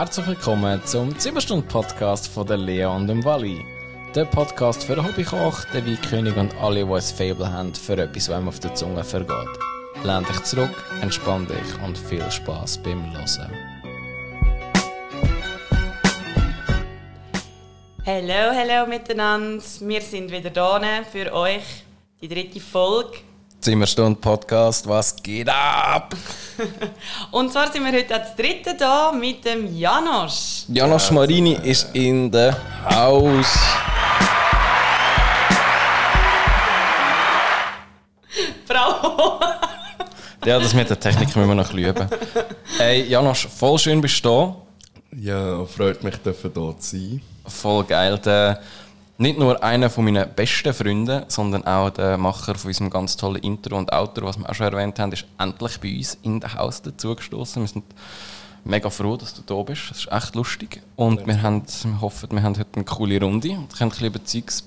herzlich willkommen zum 7-Stunden-Podcast von der Lea und dem Wally. Der Podcast für Hobbykoch, den Weinkönig und alle, die ein Fable haben für etwas, was einem auf der Zunge vergeht. Lehn dich zurück, entspann dich und viel Spaß beim Hören. Hallo, hallo miteinander. Wir sind wieder da für euch. Die dritte Folge. Zimmerstunde-Podcast, was geht ab? Und zwar sind wir heute als dritte da mit dem Janosch. Janosch Marini ist in der Haus. Bravo! Ja, das mit der Technik müssen wir noch üben. Hey, Janosch, voll schön bist du da. Ja, freut mich, hier zu sein. Voll geil. Der, nicht nur einer von meinen besten Freunden, sondern auch der Macher von unserem ganz tollen Intro und Outro, was wir auch schon erwähnt haben, ist endlich bei uns in das Haus dazugestoßen. Wir sind mega froh, dass du da bist. Das ist echt lustig. Und wir, haben, wir hoffen, wir haben heute eine coole Runde und können ein bisschen über Zeugs.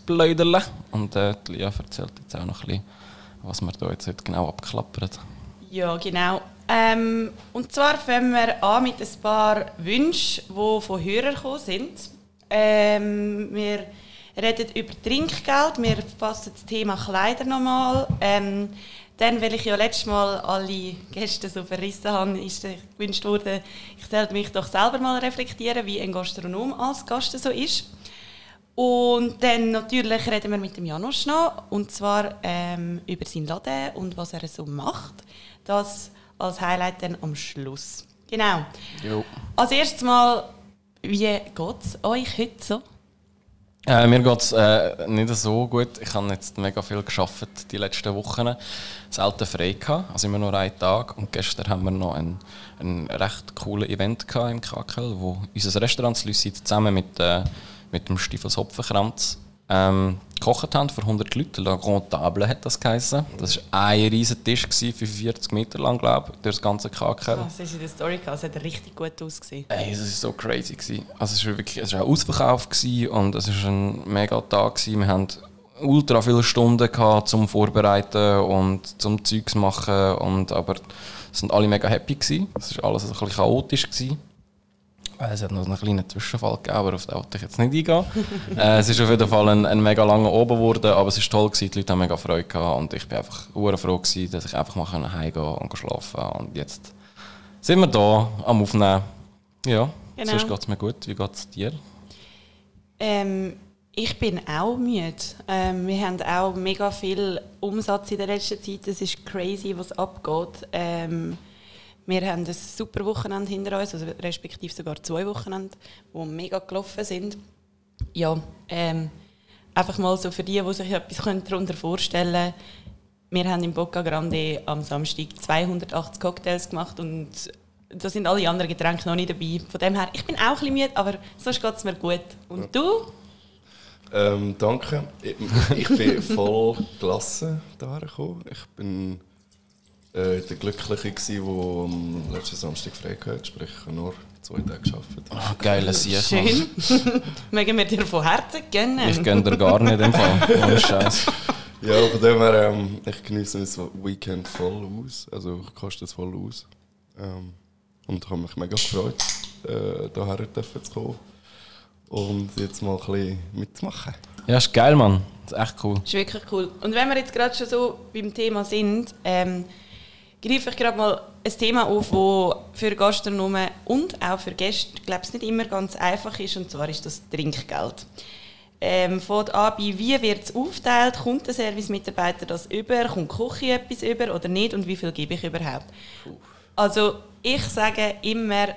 Und äh, die Lia erzählt jetzt auch noch ein bisschen, was wir da jetzt heute genau abklappern. Ja, genau. Ähm, und zwar fangen wir an mit ein paar Wünschen, die von Hörern gekommen sind. Ähm, wir reden über Trinkgeld, wir fassen das Thema Kleider nochmal. Ähm, dann, weil ich ja letztes Mal alle Gäste so verrissen habe, ist gewünscht worden, ich sollte mich doch selber mal reflektieren, wie ein Gastronom als Gast so ist. Und dann natürlich reden wir mit dem Janusz noch, und zwar ähm, über seinen Laden und was er so macht. Das als Highlight dann am Schluss. Genau. Jo. Als erstes mal, wie geht es euch heute so? Äh, mir geht es äh, nicht so gut. Ich habe jetzt mega viel geschafft die letzten Wochen. Selten frei gehabt, also immer nur einen Tag. Und gestern haben wir noch ein, ein recht cooles Event gehabt im Krakel, wo unser Restaurant Lucid zusammen mit, äh, mit dem Stiefels Hopfenkranz ähm, gekocht haben für 100 Leute. La Grande Table hat das geheißen. Das war ein riesiger Tisch, 45 Meter lang, glaube ich, durch das ganze. Oh, das ist in der Story, es hat richtig gut ausgesehen. Ey, das war so crazy. Gewesen. Also es war wirklich es war auch Ausverkauf und es war ein mega Tag. Gewesen. Wir hatten ultra viele Stunden gehabt zum Vorbereiten und zum Zeugs machen. Und, aber es sind alle mega happy. Gewesen. Es war alles ein bisschen chaotisch. Gewesen. Es hat noch einen kleinen Zwischenfall gegeben, aber auf den wollte ich jetzt nicht eingehen. äh, es ist auf jeden Fall ein, ein mega langer oben geworden, aber es war toll, gewesen, die Leute haben mega Freude gehabt und ich bin einfach froh gewesen, dass ich einfach mal heimgehen und schlafen konnte. Und jetzt sind wir da am Aufnehmen. Ja, genau. sonst geht es mir gut. Wie geht es dir? Ähm, ich bin auch müde. Ähm, wir haben auch mega viel Umsatz in der letzten Zeit. Es ist crazy, was abgeht. Ähm, wir haben ein super Wochenende hinter uns, also respektive sogar zwei Wochenende, die mega gelaufen sind. Ja, ähm, einfach mal so für die, die sich etwas darunter vorstellen können. Wir haben im Boca Grande am Samstag 280 Cocktails gemacht und da sind alle anderen Getränke noch nicht dabei. Von dem her, ich bin auch ein bisschen müde, aber sonst geht es mir gut. Und du? Ähm, danke. Ich, bin voll gelassen da gekommen. Ich bin äh, der Glückliche, der am letzten Samstag frei hatte, sprich nur zwei Tage gearbeitet. Ah, geiles Sieg. Schön. Mögen wir dir von Herzen gönnen? Ich gönne dir gar nicht im Fall. Ohne Scheiß. Ja, von dem her, ähm, ich genieße das Weekend voll aus. Also ich koste es voll aus. Ähm, und habe mich mega gefreut, äh, hierher zu kommen und jetzt mal ein bisschen mitzumachen. Ja, ist geil, Mann. Das ist echt cool. Das ist wirklich cool. Und wenn wir jetzt gerade schon so beim Thema sind, ähm, greife ich gerade mal ein Thema auf, das für Gastronomen und auch für Gäste, glaube ich, nicht immer ganz einfach ist, und zwar ist das Trinkgeld. Ähm, fängt an bei, wie wird es aufgeteilt, kommt der Service-Mitarbeiter das über, kommt die Küche etwas über oder nicht und wie viel gebe ich überhaupt? Also ich sage immer,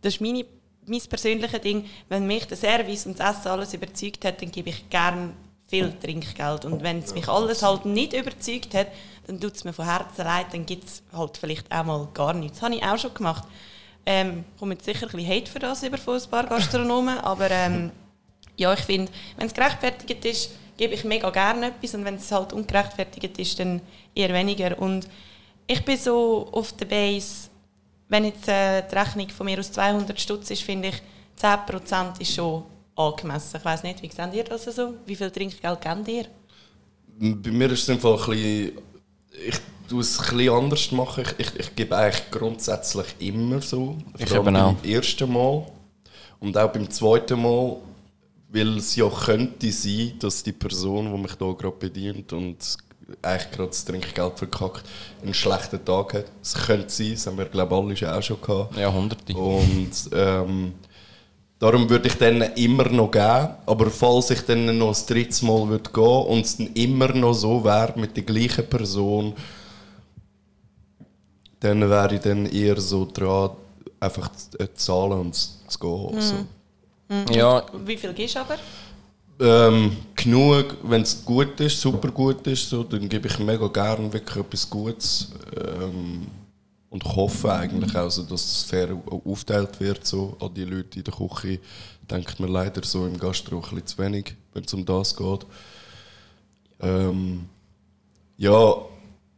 das ist meine, mein persönliches Ding, wenn mich der Service und das Essen alles überzeugt hat, dann gebe ich gerne viel Trinkgeld. Und wenn es mich alles halt nicht überzeugt hat, dann tut es mir von Herzen leid, dann gibt es halt vielleicht auch mal gar nichts. Das habe ich auch schon gemacht. Ähm, komme jetzt sicher ein bisschen Hate für das über von ein paar Gastronomen, aber ähm, ja, ich finde, wenn es gerechtfertigt ist, gebe ich mega gerne etwas und wenn es halt ungerechtfertigt ist, dann eher weniger. Und ich bin so auf der Base, wenn jetzt äh, die Rechnung von mir aus 200 Stutz ist, finde ich, 10% ist schon angemessen. Ich weiß nicht, wie seht ihr das so? Wie viel Trinkgeld gebt ihr? Bei mir ist es einfach ein bisschen ich tue es ein bisschen anders machen. Ich, ich, ich gebe eigentlich grundsätzlich immer so. Ich Vor allem eben auch. beim ersten Mal. Und auch beim zweiten Mal, weil es ja könnte sein, dass die Person, die mich da gerade bedient und eigentlich gerade das Trinkgeld verkackt, einen schlechten Tag hat. Es könnte sein, das haben wir glaube ich alle schon auch schon gehabt. Ja, hunderte. Und ähm, darum würde ich dann immer noch geben. Aber falls ich dann noch das dritte Mal würde gehen und es dann immer noch so wäre mit der gleichen Person, dann wäre ich dann eher so dran, einfach zu äh, zahlen und zu gehen. So. Ja, Wie viel gibst du aber? Ähm, genug, wenn es gut ist, super gut ist, so, dann gebe ich mega gerne wirklich etwas Gutes. Ähm, und hoffe eigentlich auch, so, dass es fair aufgeteilt wird so, an die Leute in der Küche. Denkt mir leider so im Gastro ein bisschen zu wenig, wenn es um das geht. Ähm, ja,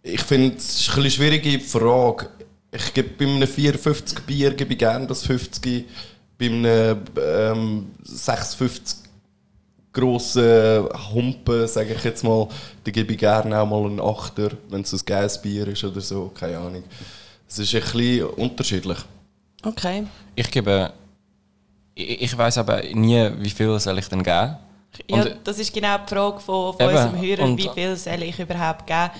ich finde es ist eine schwierige Frage. Ich gebe bei einem 54 Bier gebe ich gerne das 50, bei einem ähm, 650 grossen Humpen, sage ich jetzt mal, da gebe ich gerne auch mal einen Achter, wenn es ein geiles Bier ist oder so, keine Ahnung. Es ist ein bisschen unterschiedlich. Okay. ich gebe. Ich, ich weiß aber nie, wie viel soll ich denn geben. Ja, Und- das ist genau die Frage von, von Eben, unserem Hörer, und- wie viel soll ich überhaupt geben?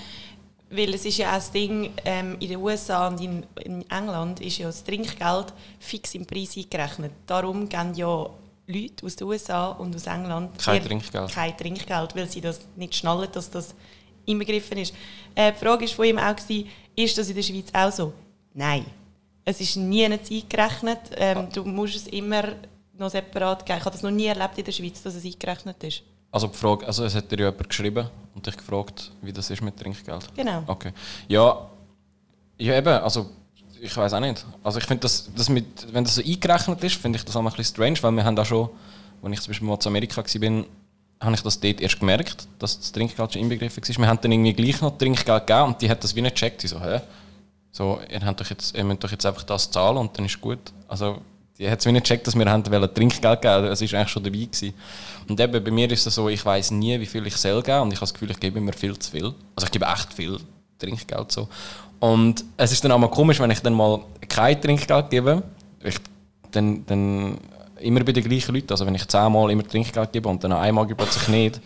Weil es ist ja auch das Ding, ähm, in den USA und in, in England ist ja das Trinkgeld fix im Preis eingerechnet. Darum geben ja Leute aus den USA und aus England Kein Trinkgeld. kein Trinkgeld, weil sie das nicht schnallen, dass das inbegriffen ist. Äh, die Frage ist von ihm auch, gewesen, ist das in der Schweiz auch so? Nein. Es ist nie eingerechnet. Ähm, du musst es immer noch separat geben. Ich habe das noch nie erlebt in der Schweiz, dass es eingerechnet ist. Also, die Frage, also es hat dir ja jemand geschrieben und dich gefragt, wie das ist mit Trinkgeld. Genau. Okay. Ja, ja eben, also ich weiß auch nicht. Also ich finde, das, das mit, wenn das so eingerechnet ist, finde ich das auch ein bisschen strange, weil wir haben auch schon, als ich zum Beispiel mal zu Amerika war, habe ich das dort erst gemerkt, dass das Trinkgeld schon inbegriffen war. Wir haben dann irgendwie gleich noch Trinkgeld gegeben und die hat das wie nicht gecheckt. Sie so, hä? So, ihr, habt doch jetzt, ihr müsst doch jetzt einfach das zahlen und dann ist gut. Also die hat es wie nicht gecheckt, dass wir haben Trinkgeld geben Es war eigentlich schon dabei. Gewesen. Und eben bei mir ist es so, ich weiß nie, wie viel ich soll geben und ich habe das Gefühl, ich gebe immer viel zu viel. Also ich gebe echt viel Trinkgeld so. Und es ist dann auch mal komisch, wenn ich dann mal kein Trinkgeld gebe, ich, dann, dann immer bei den gleichen Leuten. Also wenn ich zehnmal immer Trinkgeld gebe und dann einmal gebe plötzlich nicht,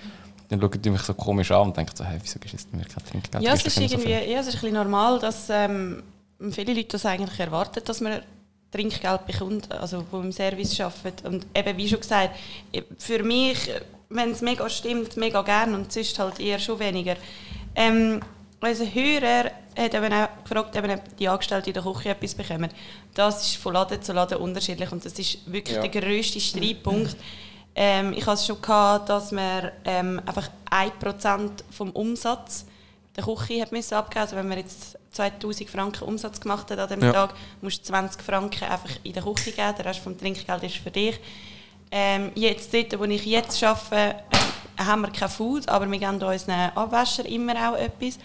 dann schauen die mich so komisch an und denken so, hey, wieso du mir kein Trinkgeld? Ja, es ist, so irgendwie, viel? ja, es ist ein bisschen normal, dass ähm, viele Leute das eigentlich erwarten, dass man Trinkgeld bekommt, also die im Service arbeiten. Und eben, wie schon gesagt, für mich, wenn es mega stimmt, mega gern und sonst halt eher schon weniger. Ähm, unser Hörer hat eben auch gefragt, eben, ob die Angestellten in der Küche etwas bekommen. Das ist von Laden zu Laden unterschiedlich und das ist wirklich Ja. der grösste Streitpunkt. Ähm, ich hatte es schon, gehabt, dass man ähm, einfach 1% vom Umsatz der Küche hat müssen abgeben. Also wenn man jetzt 2000 Franken Umsatz gemacht hat an dem Ja. Tag, musst du 20 Franken einfach in der Küche geben. Der Rest vom Trinkgeld ist für dich. Ähm, jetzt dort, wo ich jetzt arbeite, äh, haben wir kein Food, aber wir geben unseren Abwäscher immer auch etwas.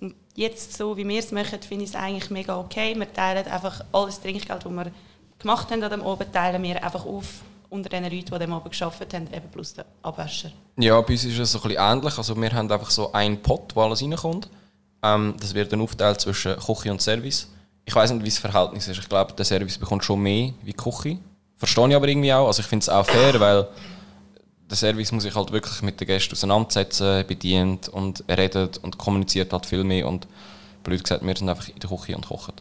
Und jetzt, so wie wir es machen, finde ich es eigentlich mega okay. Wir teilen einfach alles Trinkgeld, das wir gemacht haben an dem Oben, teilen wir einfach auf unter den Leuten, die dem Oben gearbeitet haben, eben plus den Abwäscher. Ja, bei uns ist es so ein ähnlich. Also wir haben einfach so einen Pot, wo alles reinkommt. Ähm, das wird dann aufgeteilt zwischen Küche und Service. Ich weiß nicht, wie das Verhältnis ist. Ich glaube, der Service bekommt schon mehr wie die Küche. Verstehe ich aber irgendwie auch. Also ich finde es auch fair, weil der Service muss sich halt wirklich mit den Gästen auseinandersetzen, bedient und redet und kommuniziert halt viel mehr. Und blöd gesagt, wir sind einfach in der Küche und kochen.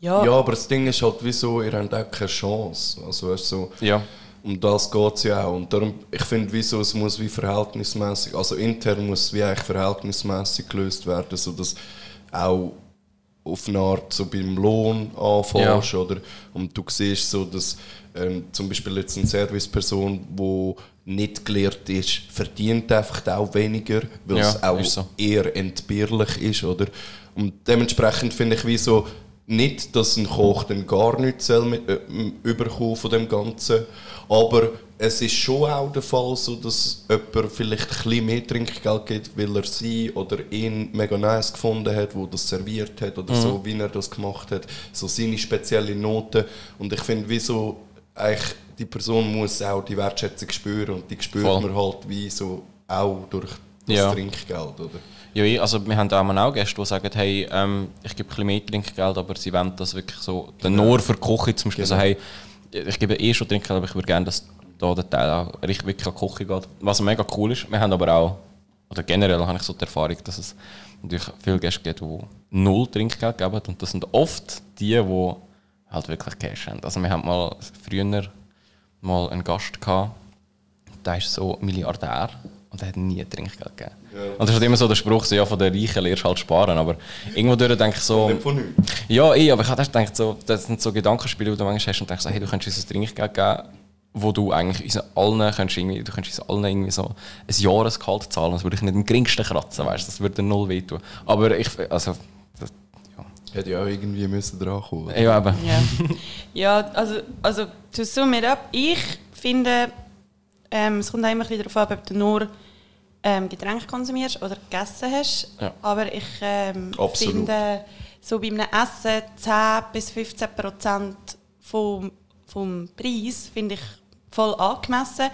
Ja, Ja, aber das Ding ist halt, wieso, ihr habt auch keine Chance. Also, weißt, du, so, Ja. um das geht es ja auch. Und darum, ich finde, wieso, es muss wie verhältnismäßig, also intern muss es wie eigentlich verhältnismäßig gelöst werden, sodass auch auf eine Art so beim Lohn anfängst, Ja. oder? Und du siehst so, dass ähm, zum Beispiel jetzt eine Serviceperson, die nicht gelehrt ist, verdient einfach auch weniger, weil Ja, es auch so. eher entbehrlich ist, oder? Und dementsprechend finde ich wie so, nicht, dass ein Koch dann gar nichts soll mit, äh, überkommen von dem Ganzen, aber es ist schon auch der Fall so, dass jemand vielleicht ein bisschen mehr Trinkgeld gibt, weil er sie oder ihn mega nice gefunden hat, wo das serviert hat oder so, wie er das gemacht hat, so seine spezielle Note und ich finde, wieso eigentlich die Person muss auch die Wertschätzung spüren und die spürt Voll. man halt wie so auch durch das Ja. Trinkgeld, oder? Ja, also wir haben auch auch Gäste, die sagen, hey, ähm, ich gebe ein bisschen mehr Trinkgeld, aber sie wollen das wirklich so, dann nur für die Küche zum Beispiel, Genau. so, hey, ich gebe eh schon Trinkgeld, aber ich würde gerne, dass da der Teil auch richtig wirklich an die Küche geht. Was mega cool ist. Wir haben aber auch, oder generell habe ich so die Erfahrung, dass es natürlich viele Gäste gibt, die null Trinkgeld geben und das sind oft die, die halt wirklich Cash haben. Also wir haben mal früher mal einen Gast gehabt, der ist so Milliardär und der hat nie Trinkgeld gegeben. Und das ist halt immer so der Spruch, so, ja, von den Reichen lernst du halt sparen, aber irgendwo durch denke ich so... Nicht von nichts. Ja, eh, aber ich habe gedacht, so, das sind so Gedankenspiele, die du manchmal hast und denkst, so, hey, du könntest uns ein Trinkgeld geben, wo du eigentlich uns allen, könntest irgendwie, du könntest uns allen irgendwie so ein Jahresgehalt zahlen, das würde ich nicht im geringsten kratzen, weißt, das würde null wehtun. Aber ich, also, das, Hätte ja auch irgendwie müssen dran kommen. ja, ja eben. Ja, ja also, also to sum it up, ich finde, ähm, es kommt auch immer ein bisschen darauf an, ob du nur ähm, Getränke konsumierst oder gegessen hast. Ja. Aber ich ähm, finde, so bei einem Essen 10 bis 15 Prozent vom, vom Preis finde ich voll angemessen.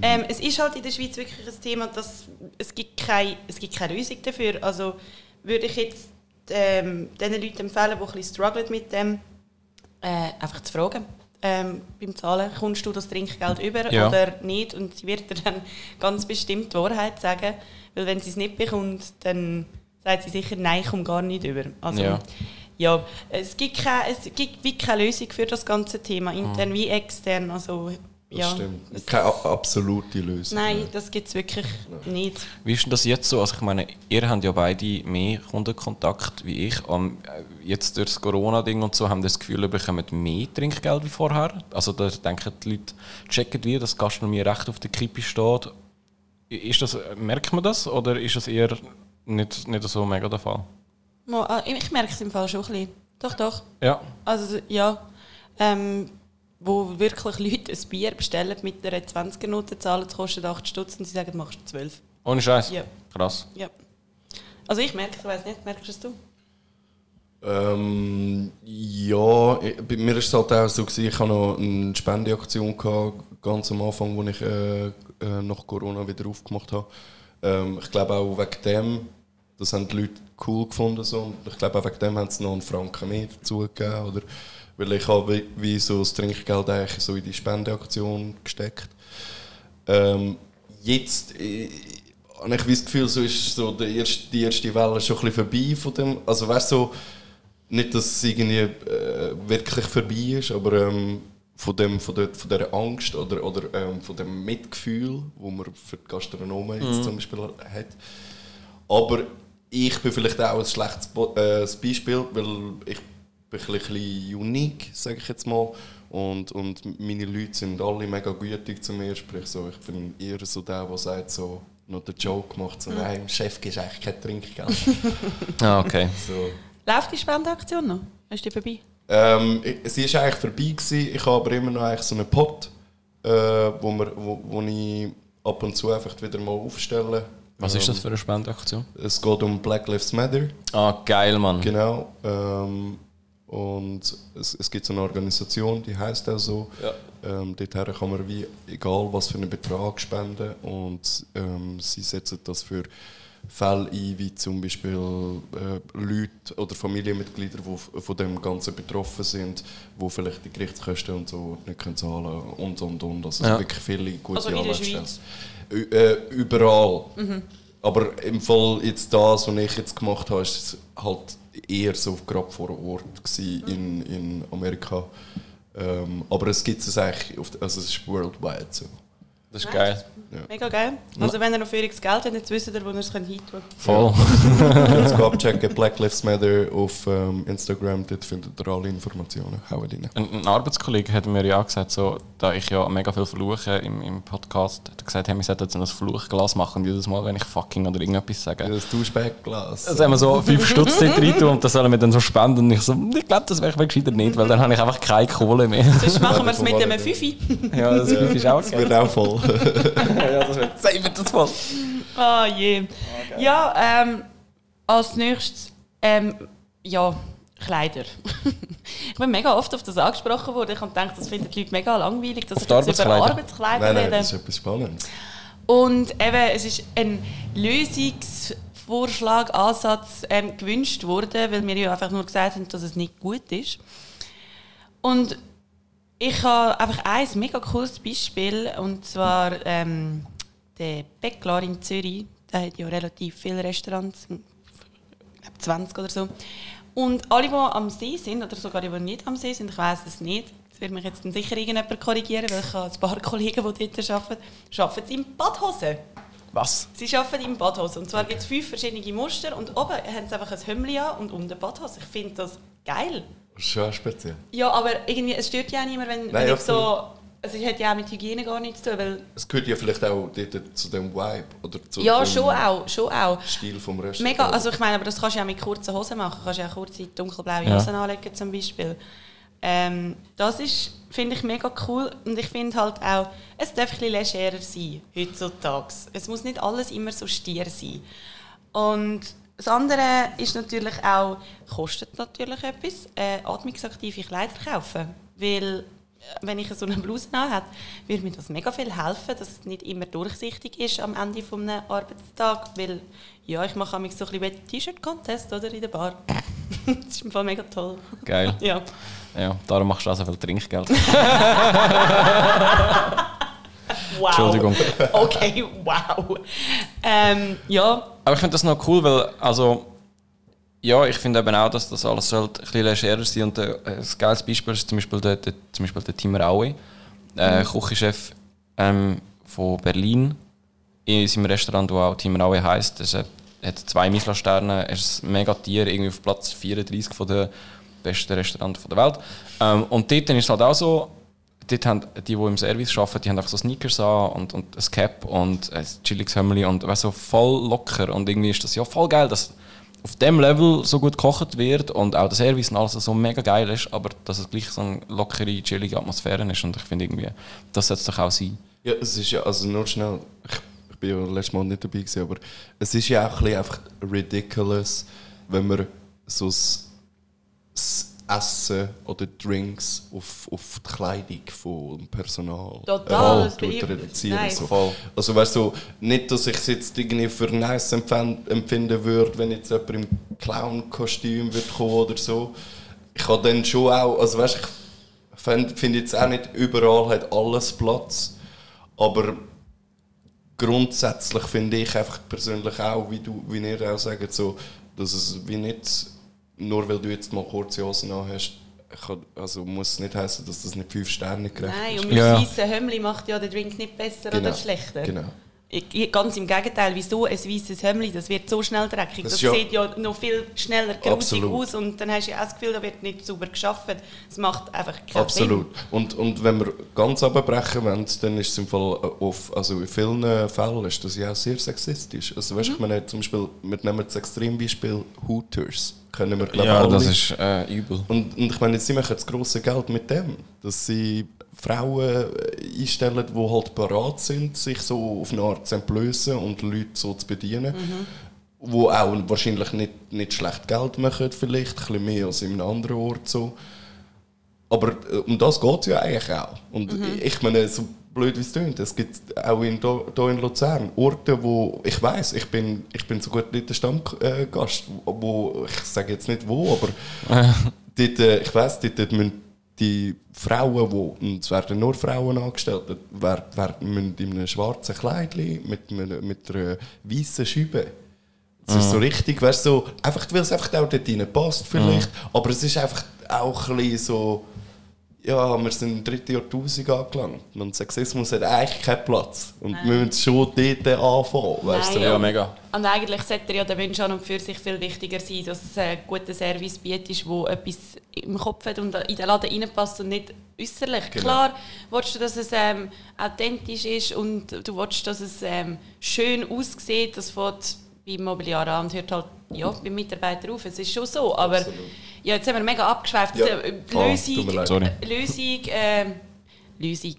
Ähm, es ist halt in der Schweiz wirklich ein Thema, dass es gibt keine, es gibt keine Lösung dafür. Also würde ich jetzt ähm, den Leuten empfehlen, die ein bisschen strugglen mit dem, äh, einfach zu fragen. Ähm, beim Zahlen, kommst du das Trinkgeld über Ja. oder nicht? Und sie wird dir dann ganz bestimmt die Wahrheit sagen. Weil wenn sie es nicht bekommt, dann sagt sie sicher, nein, ich komme gar nicht über. Also, Ja. ja. es gibt, keine, es gibt wie keine Lösung für das ganze Thema, intern Mhm. wie extern. Also, Das ja, stimmt. Keine absolute Lösung. Nein, das gibt es wirklich nicht. Wie ist denn das jetzt so? Also ich meine, ihr habt ja beide mehr Kundenkontakt wie ich. Um, äh, jetzt durch das Corona-Ding und so haben wir das Gefühl, ihr bekommt mehr Trinkgeld wie vorher. Also da denken die Leute, checken wir, dass Gastronomie recht auf der Kippe steht. Ist das, merkt man das oder ist das eher nicht, nicht so mega der Fall? Ah, Ich merke es im Fall schon ein bisschen. Doch, doch. Ja. Also ja, ähm, wo wirklich Leute ein Bier bestellen mit einer 20er Note, zahlen, es kostet 8 Stutz und sie sagen, machst du 12. Ohne Scheiß. Ja. Krass. Ja. Also ich merke, ich weiß nicht, merkst du es du? Ähm, ja, ich- bei mir war es halt auch so, gewesen, ich hatte noch eine Spendeaktion gehabt, ganz am Anfang, als ich äh, äh, nach Corona wieder aufgemacht habe. Ähm, ich glaube auch wegen dem, das haben die Leute cool gefunden. So. Und ich glaube auch wegen dem haben sie noch einen Franken mehr dazu gegeben. Oder, weil ich habe wie, so das Trinkgeld eigentlich so in die Spendeaktion gesteckt. Ähm, jetzt äh, habe ich das Gefühl, so ist so die erste, die erste Welle schon ein bisschen vorbei von dem. Also weißt so, nicht, dass es irgendwie äh, wirklich vorbei ist, aber ähm, von, dem, von, der, von dieser Angst oder, oder ähm, von dem Mitgefühl, wo man für die Gastronomen jetzt zum Beispiel hat. Aber ich bin vielleicht auch ein schlechtes Bo äh, Beispiel, weil ich ein bisschen unique, sage ich jetzt mal. Und, und meine Leute sind alle mega gütig zu mir. Sprich so, ich bin eher so der, der sagt so, noch den Joke macht, so, nein, dem Chef gibst du eigentlich kein Trinkgeld. Ah, okay. so. Läuft die Spendeaktion noch? Ist die vorbei? Ähm, ich- sie war eigentlich vorbei, gewesen. ich habe aber immer noch eigentlich so einen Pot, äh, wo, wir, wo, wo ich ab und zu einfach wieder mal aufstelle. Was ähm, ist das für eine Spendeaktion? Es geht um Black Lives Matter, Ah, geil, Mann. genau. Ähm, und es, es gibt so eine Organisation, die heißt auch so. Ja. Ähm, dorthin kann man wie, egal was für einen Betrag spenden und ähm, sie setzen das für Fälle ein, wie zum Beispiel äh, Leute oder Familienmitglieder, die von dem Ganzen betroffen sind, die vielleicht die Gerichtskosten und so nicht können zahlen und und und. Also es Ja. wirklich viele gute Also der. Schweiz? Ü- Äh, überall. Aber im Fall jetzt das, was ich jetzt gemacht habe, ist es halt eher so gerade vor Ort in, in Amerika. Ähm, aber es gibt es eigentlich, also es ist worldwide so. Das ist geil. Mega geil. Also wenn ihr noch für das Geld habt, jetzt wisst ihr, wo ihr es hin tun Voll. Jetzt go abchecken, Black Lives Matter auf ähm, Instagram, dort findet ihr alle Informationen. Hauen rein. Ein, ein Arbeitskollege hat mir ja auch gesagt, so, da ich ja mega viel fluche im, im Podcast, hat er gesagt, hey, wir sollten jetzt ein Fluchglas machen, jedes Mal, wenn ich fucking oder irgendetwas sage. Das Duschbackglas. Also haben wir so fünf Stutz dort rein tun und das sollen wir dann so spenden. Und ich so, ich glaube, das wäre gescheiter nicht, weil dann habe ich einfach keine Kohle mehr. Sonst machen wir es mit Ja, einem davon Fifi. ja, das ist auch Das wird auch voll. Ja, das wird safe wird das voll. Ah je. Ja, ähm, als nächstes, ähm, ja, Kleider. ich bin mega oft auf das angesprochen worden. Ich habe gedacht, das finden die Leute mega langweilig, dass ich jetzt über? Arbeitskleider nein, nein, rede. das ist etwas Spannendes. Und eben, es ist ein Lösungsvorschlag, Ansatz ähm, gewünscht worden, weil wir ja einfach nur gesagt haben, dass es nicht gut ist. Und ich habe einfach ein mega cooles Beispiel, und zwar ähm, der Bäckler in Zürich, der hat ja relativ viele Restaurants, ich glaube 20 oder so. Und alle, die am See sind, oder sogar die, die nicht am See sind, ich weiß es nicht, das wird mich jetzt sicher irgendjemand korrigieren, weil ich habe ein paar Kollegen, die dort arbeiten, arbeiten in Badhosen. Was? Sie arbeiten in Badhosen. Und zwar gibt es fünf verschiedene Muster und oben haben sie einfach ein Hemd an und unten Badhose. Ich finde das geil. Das ist schon speziell. Ja, aber irgendwie, es stört ja auch niemand, wenn, wenn ich so... Also es hat ja auch mit Hygiene gar nichts zu tun, weil... Es gehört ja vielleicht auch dort zu dem Vibe oder zu Ja, dem schon auch, schon auch. Stil vom Restaurant. Mega, also ich meine, aber das kannst du ja auch mit kurzen Hosen machen. Du kannst ja auch kurze dunkelblaue Ja. Hosen anlegen zum Beispiel. Ähm, das ist, finde ich, mega cool. Und ich finde halt auch, es darf ein bisschen legerer sein, heutzutage. Es muss nicht alles immer so stier sein. Und das andere ist natürlich auch, kostet natürlich etwas, äh, atmungsaktive Kleider kaufen. Weil, äh, wenn ich so eine Bluse habe, würde mir das mega viel helfen, dass es nicht immer durchsichtig ist am Ende eines Arbeitstags. Weil, ja, ich mache manchmal so ein bisschen T-Shirt-Contest oder, in der Bar. das ist im Fall mega toll. Geil. Ja. Ja, darum machst du auch so viel Trinkgeld. Wow. Entschuldigung. Okay, wow. Ähm, ja, Aber ich finde das noch cool, weil, also, ja, ich finde eben auch, dass das alles ein bisschen legerer sein. Und äh, ein geiles Beispiel ist zum Beispiel der, der, zum Beispiel der Tim Raue, äh, Küchenchef ähm, von Berlin, in seinem Restaurant, wo auch Tim Raue heisst. Er ist, äh, hat zwei Michelin-Sterne, er ist ein mega Tier, irgendwie auf Platz 34 von der besten Restaurants der Welt. Ähm, und dort ist es halt auch so, dort haben die, die im Service arbeiten, die haben einfach so Sneakers an und, und ein Cap und ein chilliges Hemdli und weißt, so voll locker. Und irgendwie ist das ja voll geil, dass auf dem Level so gut gekocht wird und auch der Service und alles so mega geil ist, aber dass es gleich so eine lockere, chillige Atmosphäre ist. Und ich finde irgendwie, das sollte doch auch sein. Ja, es ist ja, also nur schnell, ich, bin ja letztes Mal nicht dabei gewesen, aber es ist ja auch ein bisschen einfach ridiculous, wenn man so das Essen oder Drinks auf, auf die Kleidung vom Personal Total, äh, das tut bin- reduzieren. nein. So. Voll. Also weißt du, nicht, dass ich es jetzt irgendwie für nice empfinden würde, wenn jetzt jemand im Clown-Kostüm würde kommen oder so. Ich habe dann schon auch, also weißt ich finde find jetzt auch nicht, überall hat alles Platz, aber grundsätzlich finde ich einfach persönlich auch, wie, du, wie ihr auch sagt, so, dass es wie nicht, nur weil du jetzt mal kurze Hosen an hast, also muss es nicht heißen, dass das nicht fünf Sterne gerecht nein, ist. und mit Ja. weißen Hemdli macht ja den Drink nicht besser oder schlechter. Genau. Ich- Ganz im Gegenteil, wieso ein weißes Hemdli, das wird so schnell dreckig. Das Das, ja- sieht ja noch viel schneller grusig Absolut. aus und dann hast du ja auch das Gefühl, da wird nicht sauber geschafft. Es macht einfach keinen Absolut. Und, und wenn wir ganz abbrechen wollen, dann ist es im Fall äh, auf, also in vielen Fällen ist das ja auch sehr sexistisch. Also weißt, ich meine, zum Beispiel, wir nehmen das Extrembeispiel Hooters. Können wir, glaub, Ja, alle. das ist äh, übel. Und, und ich meine, sie machen das grosse Geld mit dem, dass sie Frauen äh, einstellen, die halt parat sind, sich so auf eine Art zu entblößen und Leute so zu bedienen. Wo auch wahrscheinlich nicht, nicht schlecht Geld machen, vielleicht, ein bisschen mehr als in einem anderen Ort. So. Aber äh, um das geht es ja eigentlich auch. Und ich- ich meine, so blöd wie es klingt, es gibt auch in, hier in Luzern Orte, wo ich weiß, ich bin, ich bin so gut nicht der Stammgast, wo, wo ich sage jetzt nicht wo, aber dort, äh, ich weiß, dort, dort müssen die Frauen, wo, und es werden nur Frauen angestellt, wer, wer, müssen in einem schwarzen Kleid mit, einem- mit einer weißen Schübe. Es ist so richtig, weißt du, so, einfach, weil es einfach auch dort passt vielleicht, aber es ist einfach auch ein bisschen so, ja, wir sind im dritten Jahrtausend angelangt und Sexismus hat eigentlich keinen Platz. Und wir müssen schon dort anfangen, weißt du. Nein, Ja, mega. Und eigentlich sollte ja der Mensch an und für sich viel wichtiger sein, dass es einen guten Service bietet, wo etwas im Kopf hat und in den Laden reinpasst und nicht äußerlich. Genau. Klar willst du, dass es ähm, authentisch ist und du willst, dass es ähm, schön aussieht. Das fängt beim Mobiliar an und hört halt ja, beim Mitarbeiter auf. Es ist schon so. Aber Absolut. ja, jetzt haben wir mega abgeschweift. Ja. Die Ah, Lösung. Lösung, ähm, Lösung.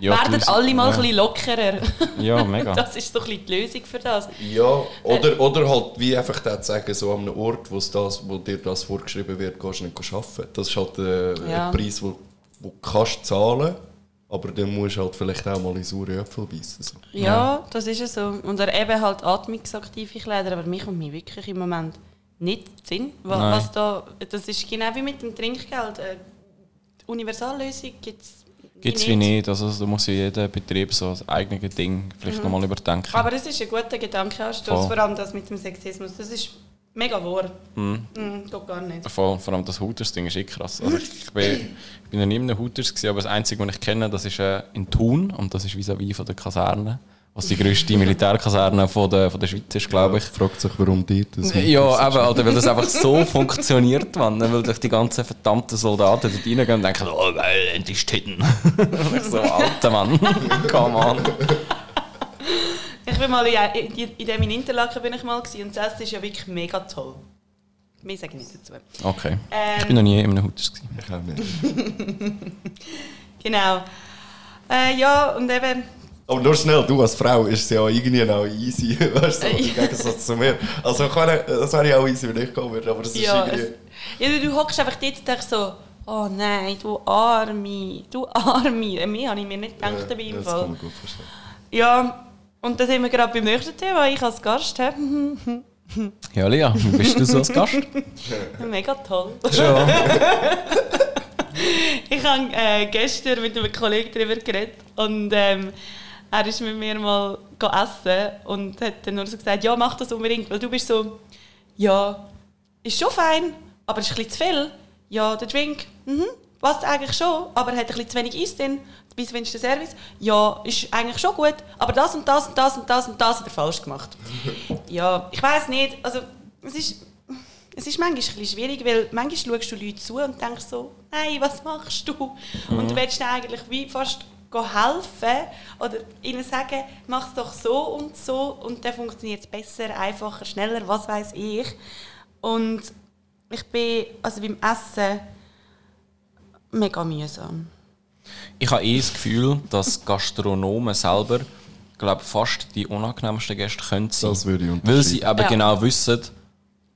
Ja, Werden Lösung, alle mal ja. ein bisschen lockerer. Ja, mega. Das ist so ein bisschen die Lösung für das. Ja, oder, oder halt wie einfach da zu sagen, so an einem Ort, wo's das, wo dir das vorgeschrieben wird, gehst du nicht arbeiten. Das ist halt äh, Ja. ein Preis, wo, wo du kannst zahlen Aber dann musst du halt vielleicht auch mal in saure Äpfel beißen. So. Ja, das ist es so. Und er eben halt atmungsaktive Kleider, aber mir kommt mir wirklich im Moment nicht Sinn. Was, was da, das ist genau wie mit dem Trinkgeld. Äh, die Universallösung gibt es Gibt es wie nicht. Also da muss ja jeder Betrieb so ein eigenes Ding vielleicht nochmal überdenken. Aber es ist ein guter Gedankenanstoß, vor allem das mit dem Sexismus. Das ist mega wahr. Mhm. geht gar nicht. Vor, vor allem das Hooters-Ding ist eh krass. Also ich, ich, bin, ich bin noch nie in einem Hooters, gewesen, aber das Einzige, was ich kenne, das ist äh, in Thun und das ist vis-à-vis von der Kaserne. Was die grösste Militärkaserne von der, von der Schweiz ist, glaube ich. Fragt sich, warum die das Ja, eben, Alter, weil das einfach so funktioniert, Mann. Weil sich die ganzen verdammten Soldaten dort reingehen und denken, oh geil, endlich Titten. Und ich so, alter Mann, come on. Ich bin mal in, in, in dem in Interlaken bin ich mal gewesen, und das ist ja wirklich mega toll. Mehr sage ich nicht dazu. Okay. Ähm, Ich bin noch nie in einem Hooters. Gewesen. Ich auch nicht. Genau. Äh, ja, und eben, Aber nur schnell, du als Frau ist es ja irgendwie auch easy, weißt du, so, im Gegensatz zu mir. Also ich meine, das wäre ja auch easy, wenn ich kommen würde, aber es ist ja, irgendwie... es, ja, du hockst einfach dort und denkst so, oh nein, du Arme, du Arme. Äh, Mehr habe ich mir nicht gedacht dabei im das Fall. kann man gut verstehen. Ja, und da sind wir gerade beim nächsten Thema, ich als Gast. He? Ja, Lea, wie bist du so als Gast? Mega toll. Ja. Ich habe äh, gestern mit einem Kollegen darüber geredet und ähm, er ist mit mir mal essen und hat dann nur so gesagt, ja, mach das unbedingt, weil du bist so, ja, ist schon fein, aber ist ein bisschen zu viel. Ja, der Drink, mhm, passt eigentlich schon, aber hat ein bisschen zu wenig Eis drin. Bis wenn der Service, ja, ist eigentlich schon gut, aber das und das und das und das und das hat er falsch gemacht. ja, ich weiß nicht, also es ist es ist manchmal ein bisschen schwierig, weil manchmal schaust du Leute zu und denkst so, nein, was machst du? Und du willst ihnen eigentlich wie fast helfen oder ihnen sagen, mach es doch so und so und dann funktioniert es besser, einfacher, schneller, was weiß ich. Und ich bin also beim Essen mega mühsam. Ich habe eh das Gefühl, dass Gastronomen selber glaube fast die unangenehmsten Gäste können sein. Das würde ich Weil sie eben Ja. genau wissen,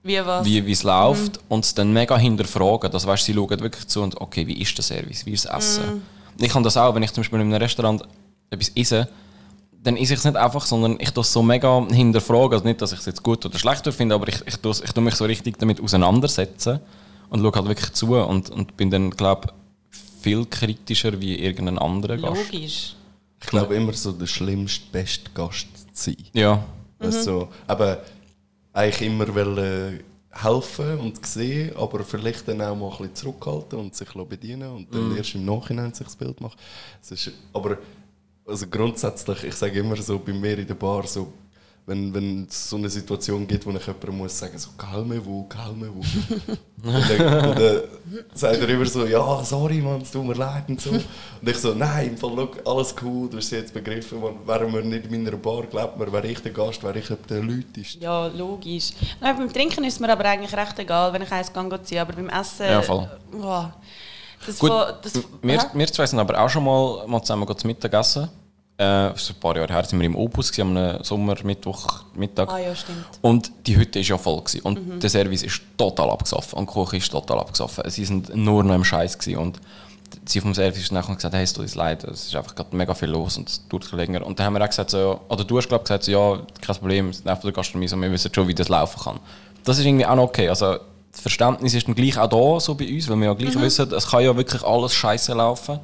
Wie was? wie wie es läuft und es dann mega hinterfragen. Das weißt, sie schauen wirklich zu und okay, wie ist der Service, wie ist das Essen. Ich kann das auch, wenn ich zum Beispiel in einem Restaurant etwas esse, dann esse ich es nicht einfach, sondern ich tue es so mega hinterfragen. Also nicht, dass ich es jetzt gut oder schlecht finde, aber ich, ich, tue, ich tue mich so richtig damit auseinandersetzen und schaue halt wirklich zu und, und bin dann, glaube viel kritischer wie irgendein anderer Gast. Logisch. Ich glaube immer so der schlimmste, beste Gast zu sein. Ja, Weißt du, so, aber eigentlich immer wollen helfen und sehen, aber vielleicht dann auch mal ein bisschen zurückhalten und sich bedienen und dann erst im Nachhinein sich das Bild machen. Es ist, aber also grundsätzlich, ich sage immer so bei mir in der Bar, so, wenn, wenn es so eine Situation gibt, wo ich jemandem muss sagen, so, mir wo, mir wo. und dann, und dann sagt er immer so, ja, sorry Mann, es tut mir leid und so. Und ich so, nein, im Fall, look, alles cool, du hast es jetzt begriffen, man, wären wir nicht in meiner Bar, glaubt mir, wäre ich der Gast, wäre ich der Leuteste. Ja, logisch. Nein, beim Trinken ist mir aber eigentlich recht egal, wenn ich eins kann ziehen, aber beim Essen... Ja, voll. Wow. Das Gut, von- das, wir, wir zwei sind aber auch schon mal, mal zusammen zu Mittag gegessen. Äh, so ein paar Jahre her sind wir im Opus, gewesen, am Sommer, Mittwoch, Mittag. Ah ja, stimmt. Und die Hütte war ja voll. Gewesen. Und der Service ist total abgesoffen. Und die Küche ist total abgesoffen. Sie sind nur noch im Scheiß. Gewesen. Und sie vom Service nachher gesagt, hey, es tut uns leid, es ist einfach gerade mega viel los und es dauert länger. Und dann haben wir auch gesagt, so, oder du hast glaub, gesagt, so, ja, kein Problem, es nervt der Gastronomie, so, wir wissen schon, wie das laufen kann. Das ist irgendwie auch noch okay. Also, das Verständnis ist dann gleich auch da, so bei uns, weil wir ja gleich wissen, es kann ja wirklich alles scheiße laufen.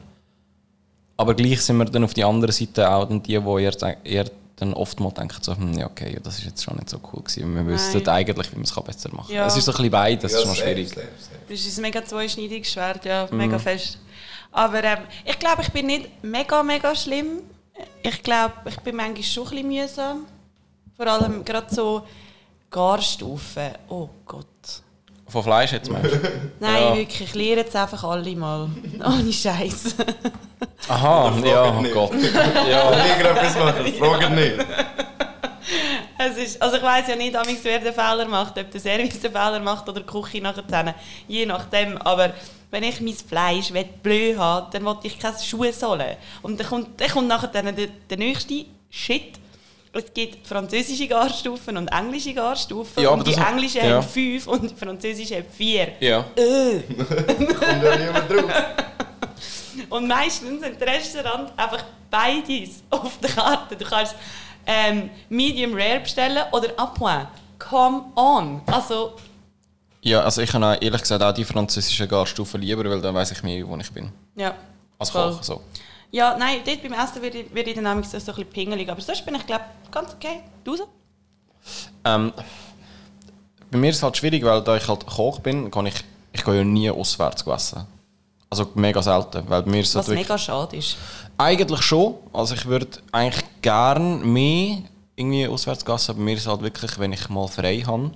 Aber gleich sind wir dann auf die andere Seite auch dann die, wo ihr, ihr dann oft mal denkt, so, hm, ja, okay, das ist jetzt schon nicht so cool gewesen. Wir wissen Nein. eigentlich, wie man es besser machen kann. Ja. Es ist so ein bisschen beides, das ist noch schwierig. Das ist ein mega zweischneidiges Schwert, ja, Mhm. mega fest. Aber ähm, ich glaube, ich bin nicht mega, mega schlimm. Ich glaube, ich bin manchmal schon ein bisschen mühsam. Vor allem gerade so Garstufen. Oh Gott. Von Fleisch jetzt meinst du? Nein, Ja. wirklich, ich lehre jetzt einfach alle mal. Ohne Scheiß. Aha, ja, oh. Gott. ja. Irgendetwas machen, fragen nicht. Es ist, also ich weiß ja nicht, amigs, wer den Fehler macht, ob der Service den Fehler macht oder die Küche nachher. Je nachdem. Aber wenn ich mein Fleisch blöd habe, dann will ich keine Schuhe holen. Und dann kommt, dann kommt nachher dann der, der nächste Shit. Es gibt französische Garstufen und englische Garstufen. Ja, und die hat- englische ja. haben fünf und die französische haben vier. Ja. Kommt ja niemand drauf. Und meistens sind die Restaurants einfach beides auf der Karte. Du kannst ähm, Medium Rare bestellen oder Appoint. Come on! Also, Ja, also ich habe ehrlich gesagt auch die französische Garstufen lieber, weil dann weiß ich mehr, wo ich bin. ja. Als Voll. Koch. So. Ja, nein, dort beim Essen werde ich, werde ich dann manchmal so ein bisschen pingelig. Aber sonst bin ich, glaube ganz okay. Du so? Ähm, bei mir ist es halt schwierig, weil da ich halt Koch bin, kann ich, ich gehe ja nie auswärts essen. Also mega selten, weil mir ist es Was mega schade ist. Eigentlich schon. Also ich würde eigentlich gern mehr irgendwie auswärts essen, aber mir ist halt wirklich, wenn ich mal frei habe,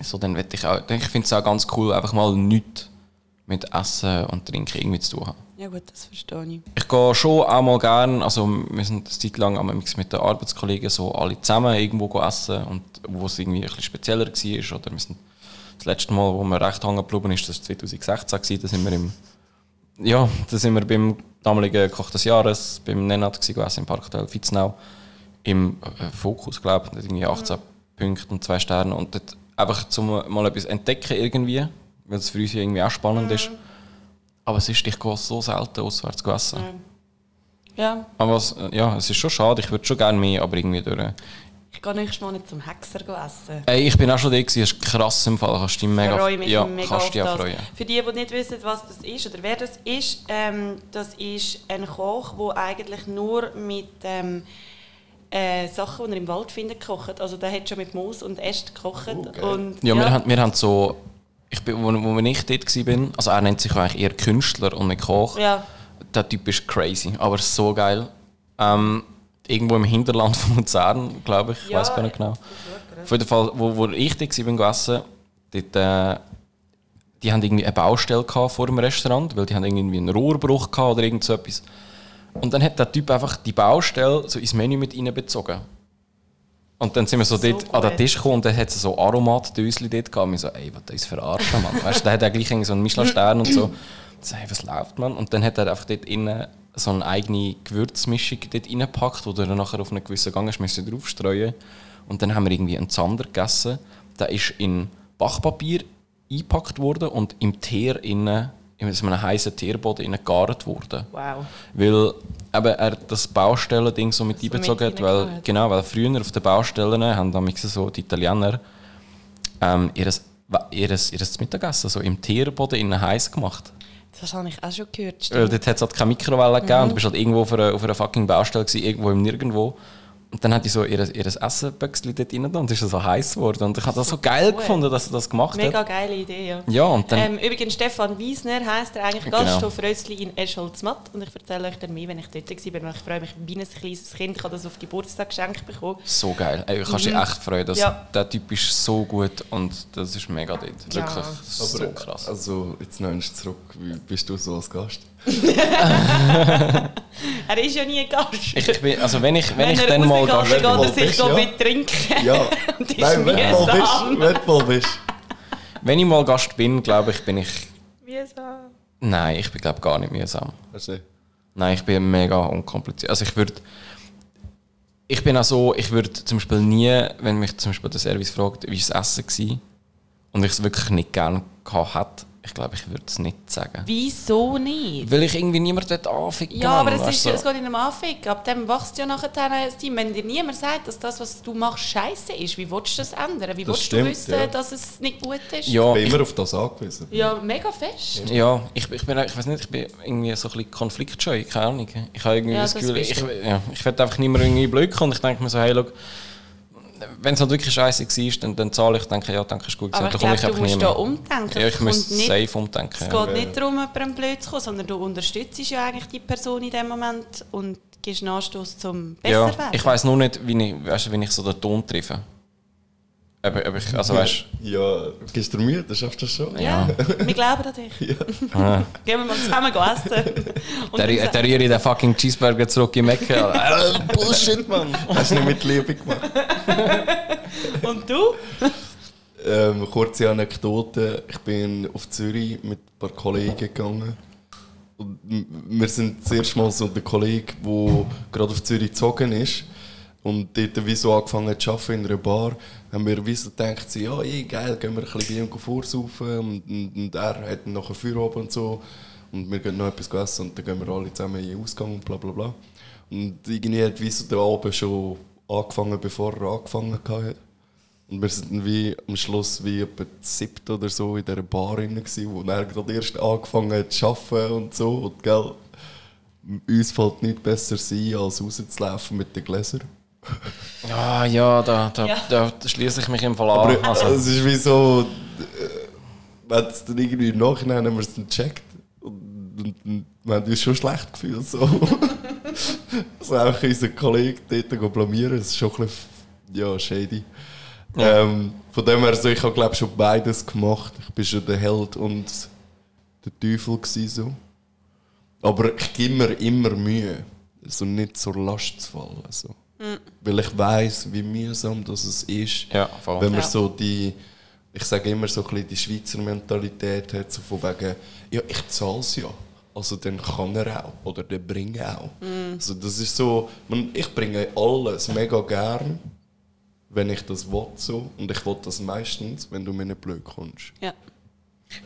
so, dann will ich auch, ich finde es auch ganz cool, einfach mal nichts mit Essen und Trinken irgendwie zu tun haben. Ja gut, das verstehe ich. Ich gehe schon auch mal gern, also wir sind eine Zeit lang mit den Arbeitskollegen so alle zusammen irgendwo essen und wo es irgendwie ein bisschen spezieller war oder wir sind das letzte Mal, wo wir recht hängen geblieben ist, das war 2016 gewesen, da sind wir im ja, da sind wir beim damaligen Koch des Jahres, beim Nenad gewesen, gegessen, im Parkhotel Vitznau, im äh, Fokus, glaube ich, irgendwie 18 Punkte und zwei Sterne und dort einfach zum mal etwas entdecken irgendwie, weil es für uns ja irgendwie auch spannend ist. Aber es ist, ich gehe so selten auswärts essen. Ja, Aber was, ja, es ist schon schade, ich würde schon gerne mehr, aber irgendwie durch. Ich gehe nächstes Mal nicht zum Hexer essen. Ey, ich bin auch schon da gewesen, das ist krass im Fall, kannst du dich mega, Ich freue mich ja, mega kannst dich auch das. freuen. Für die, die nicht wissen, was das ist oder wer das ist, ähm, das ist ein Koch, der eigentlich nur mit ähm, äh, Sachen, die er im Wald findet, kocht. Also der hat schon mit Moos und Ästen gekocht. Okay. und, Ja, Wir, haben, wir haben so, ich bin, wo, wo ich dort war, also er nennt sich eigentlich eher Künstler und nicht Koch. ja, Der Typ ist crazy, aber so geil. Ähm, irgendwo im Hinterland von Luzern, glaube ich, ich Ja, weiß gar nicht genau. das Auf jeden Fall, wo, wo ich da war, beim Essen, dort, äh, die haben irgendwie eine Baustelle vor dem Restaurant, weil die haben irgendwie einen Rohrbruch gehabt oder irgend so etwas. Und dann hat der Typ einfach die Baustelle so ins Menü mit reinbezogen. Und dann sind wir so, So dort an den gut. Tisch gekommen und dann hat es so Aromatdöschen dort gehabt. Und wir so, ey, was ist verarschen, Mann? Weißt du, der hat ja gleich so einen Michelin-Stern und so. Ich so, hey, was läuft, man? Und dann hat er einfach dort innen so eine eigene Gewürzmischung dort reingepackt, die du dann nachher auf einen gewissen Gang hast müssen draufstreuen. Und dann haben wir irgendwie einen Zander gegessen. Der ist in Bachpapier eingepackt worden und im Teer innen, in so einem heißen Teerboden innen gegart worden. wow. Weil eben er das Baustellending so mit So einbezogen hat, weil, genau, weil früher auf den Baustellen haben damals so die Italiener ähm, ihres, ihres, ihres Mittagessen so im Teerboden innen heiß gemacht. Das habe ich auch schon gehört. Weil stimmt. dort hat es halt keine Mikrowelle gegeben Mhm. und du bist halt irgendwo auf einer, auf einer fucking Baustelle gewesen, irgendwo im Nirgendwo. Und dann hat die so ihr, ihr Essenböckchen dort rein und ist so heiß geworden. Und ich habe das so geil cool. gefunden, dass er das gemacht Mega hat. geile Idee, ja. Ja, und dann, Ähm, übrigens, Stefan Wiesner heisst er eigentlich Genau. Gasthof Rössli in Escholz-Matt. Und ich erzähle euch dann mehr, wenn ich dort war. Ich freue mich wie ein kleines Kind. Ich habe das auf Geburtstag geschenkt bekommen. so geil. Ey, du kannst dich echt freuen. Dass Mhm. Ja. Der Typ ist so gut und das ist mega dort. Ja. Wirklich das ist so krass. Also, jetzt nimmst du zurück. Wie bist du so als Gast? Er ist ja nie ein Gast. Ich bin, also wenn ich, wenn ich er dann mal Gast mal geht er sich bist, ja. mit trinken. Ja. Nein, wenn du mal bist. Wenn du mal bist. wenn ich mal Gast bin, glaube ich, bin ich. Mühsam. Nein, ich bin glaube gar nicht mühsam. Du Nein, ich bin mega unkompliziert. Also ich würde. Ich bin auch so, ich würde zum Beispiel nie, wenn mich zum Beispiel der Service fragt, wie war das Essen war, und ich es wirklich nicht gerne gehabt hätte, ich glaube, ich würde es nicht sagen. Wieso nicht? Weil ich irgendwie niemand dort anficken Ja, aber es, ist, du, es geht in einem Anfick. Ab dem wächst ja nachher ein Team. Wenn dir niemand sagt, dass das, was du machst, scheiße ist, wie willst du das ändern? Wie Das willst stimmt, du wissen, ja. dass es nicht gut ist? Ja, Ich bin ich, immer auf das angewiesen. Ja, mega fest. ja ich, ich bin, ich weiß nicht, ich bin irgendwie so ein bisschen konfliktscheu, keine Ahnung. Ich habe irgendwie Ja, das das Gefühl, ich, ja, ich werde einfach nicht mehr irgendwie blöd kommen und ich denke mir so, hey, look, wenn es halt wirklich scheiße war, dann, dann zahle ich, denke ja, danke, ist gut Aber gewesen, ich glaube, ich du musst da umdenken. Ja, Es ich müsste nicht- safe umdenken. Es ja. geht nicht darum, jemandem blöd zu kommen, sondern du unterstützt ja eigentlich die Person in dem Moment und gibst einen Anstoß zum besser Ja, werden. ich weiß nur nicht, wie ich, weißt, du, wie ich so den Ton treffe. Ob, ob ich, also weißt Ja, gehst du Mühe? Dann schaffst du das schon. Ja, wir glauben an dich. ah, Gehen wir mal zusammen essen. Der, rühre den fucking Cheeseburger zurück in. Äh, Bullshit, Mann. Hast du nicht mit Liebe gemacht? Und du? Ähm, kurze Anekdote. Ich bin auf Zürich mit ein paar Kollegen gegangen. Und wir sind das erste Mal so der Kollege, der gerade auf Zürich gezogen ist. Und dort, wie so angefangen zu arbeiten in einer Bar, haben wir wie so gedacht, ja, eh, geil, gehen wir ein bisschen bei ihm vorsaufen. Und, und, und er hat dann nachher Feierabend und so. Und wir gehen noch etwas essen und dann gehen wir alle zusammen in den Ausgang und bla bla bla. Und irgendwie hat wie so der Abend schon angefangen, bevor er angefangen hat. Und wir sind dann wie am Schluss wie etwa siebte oder so in dieser Bar drin, wo er gerade erst angefangen hat zu arbeiten und so. Und gell, uns fällt nichts besser sein, als rauszulaufen mit den Gläsern. Ah ja, da, da, Ja. da, schließe ich mich im Fall an. Aber Also, es ist wie so, äh, wenn es dann irgendwie im Nachhinein haben wir es dann gecheckt und, und, und wir haben uns schon schlecht gefühlt. So. also einfach unseren Kollegen dort go blamieren, das ist schon ein bisschen, ja, shady. Ähm, von dem her, so, ich habe glaube schon beides gemacht. Ich bin schon der Held und der Teufel gewesen, so. Aber ich gebe mir immer Mühe, so nicht zur Last zu fallen. So. Weil ich weiß, wie mühsam das es ist, Ja, voll. wenn man Ja. so die, ich sage immer so ein bisschen die Schweizer Mentalität hat, so von wegen, ja, ich zahle es ja. Also dann kann er auch. Oder der bringt auch. Also das ist so, ich bringe alles mega gern, wenn ich das will so. Und ich will das meistens, wenn du mir nicht blöd kommst. Ja.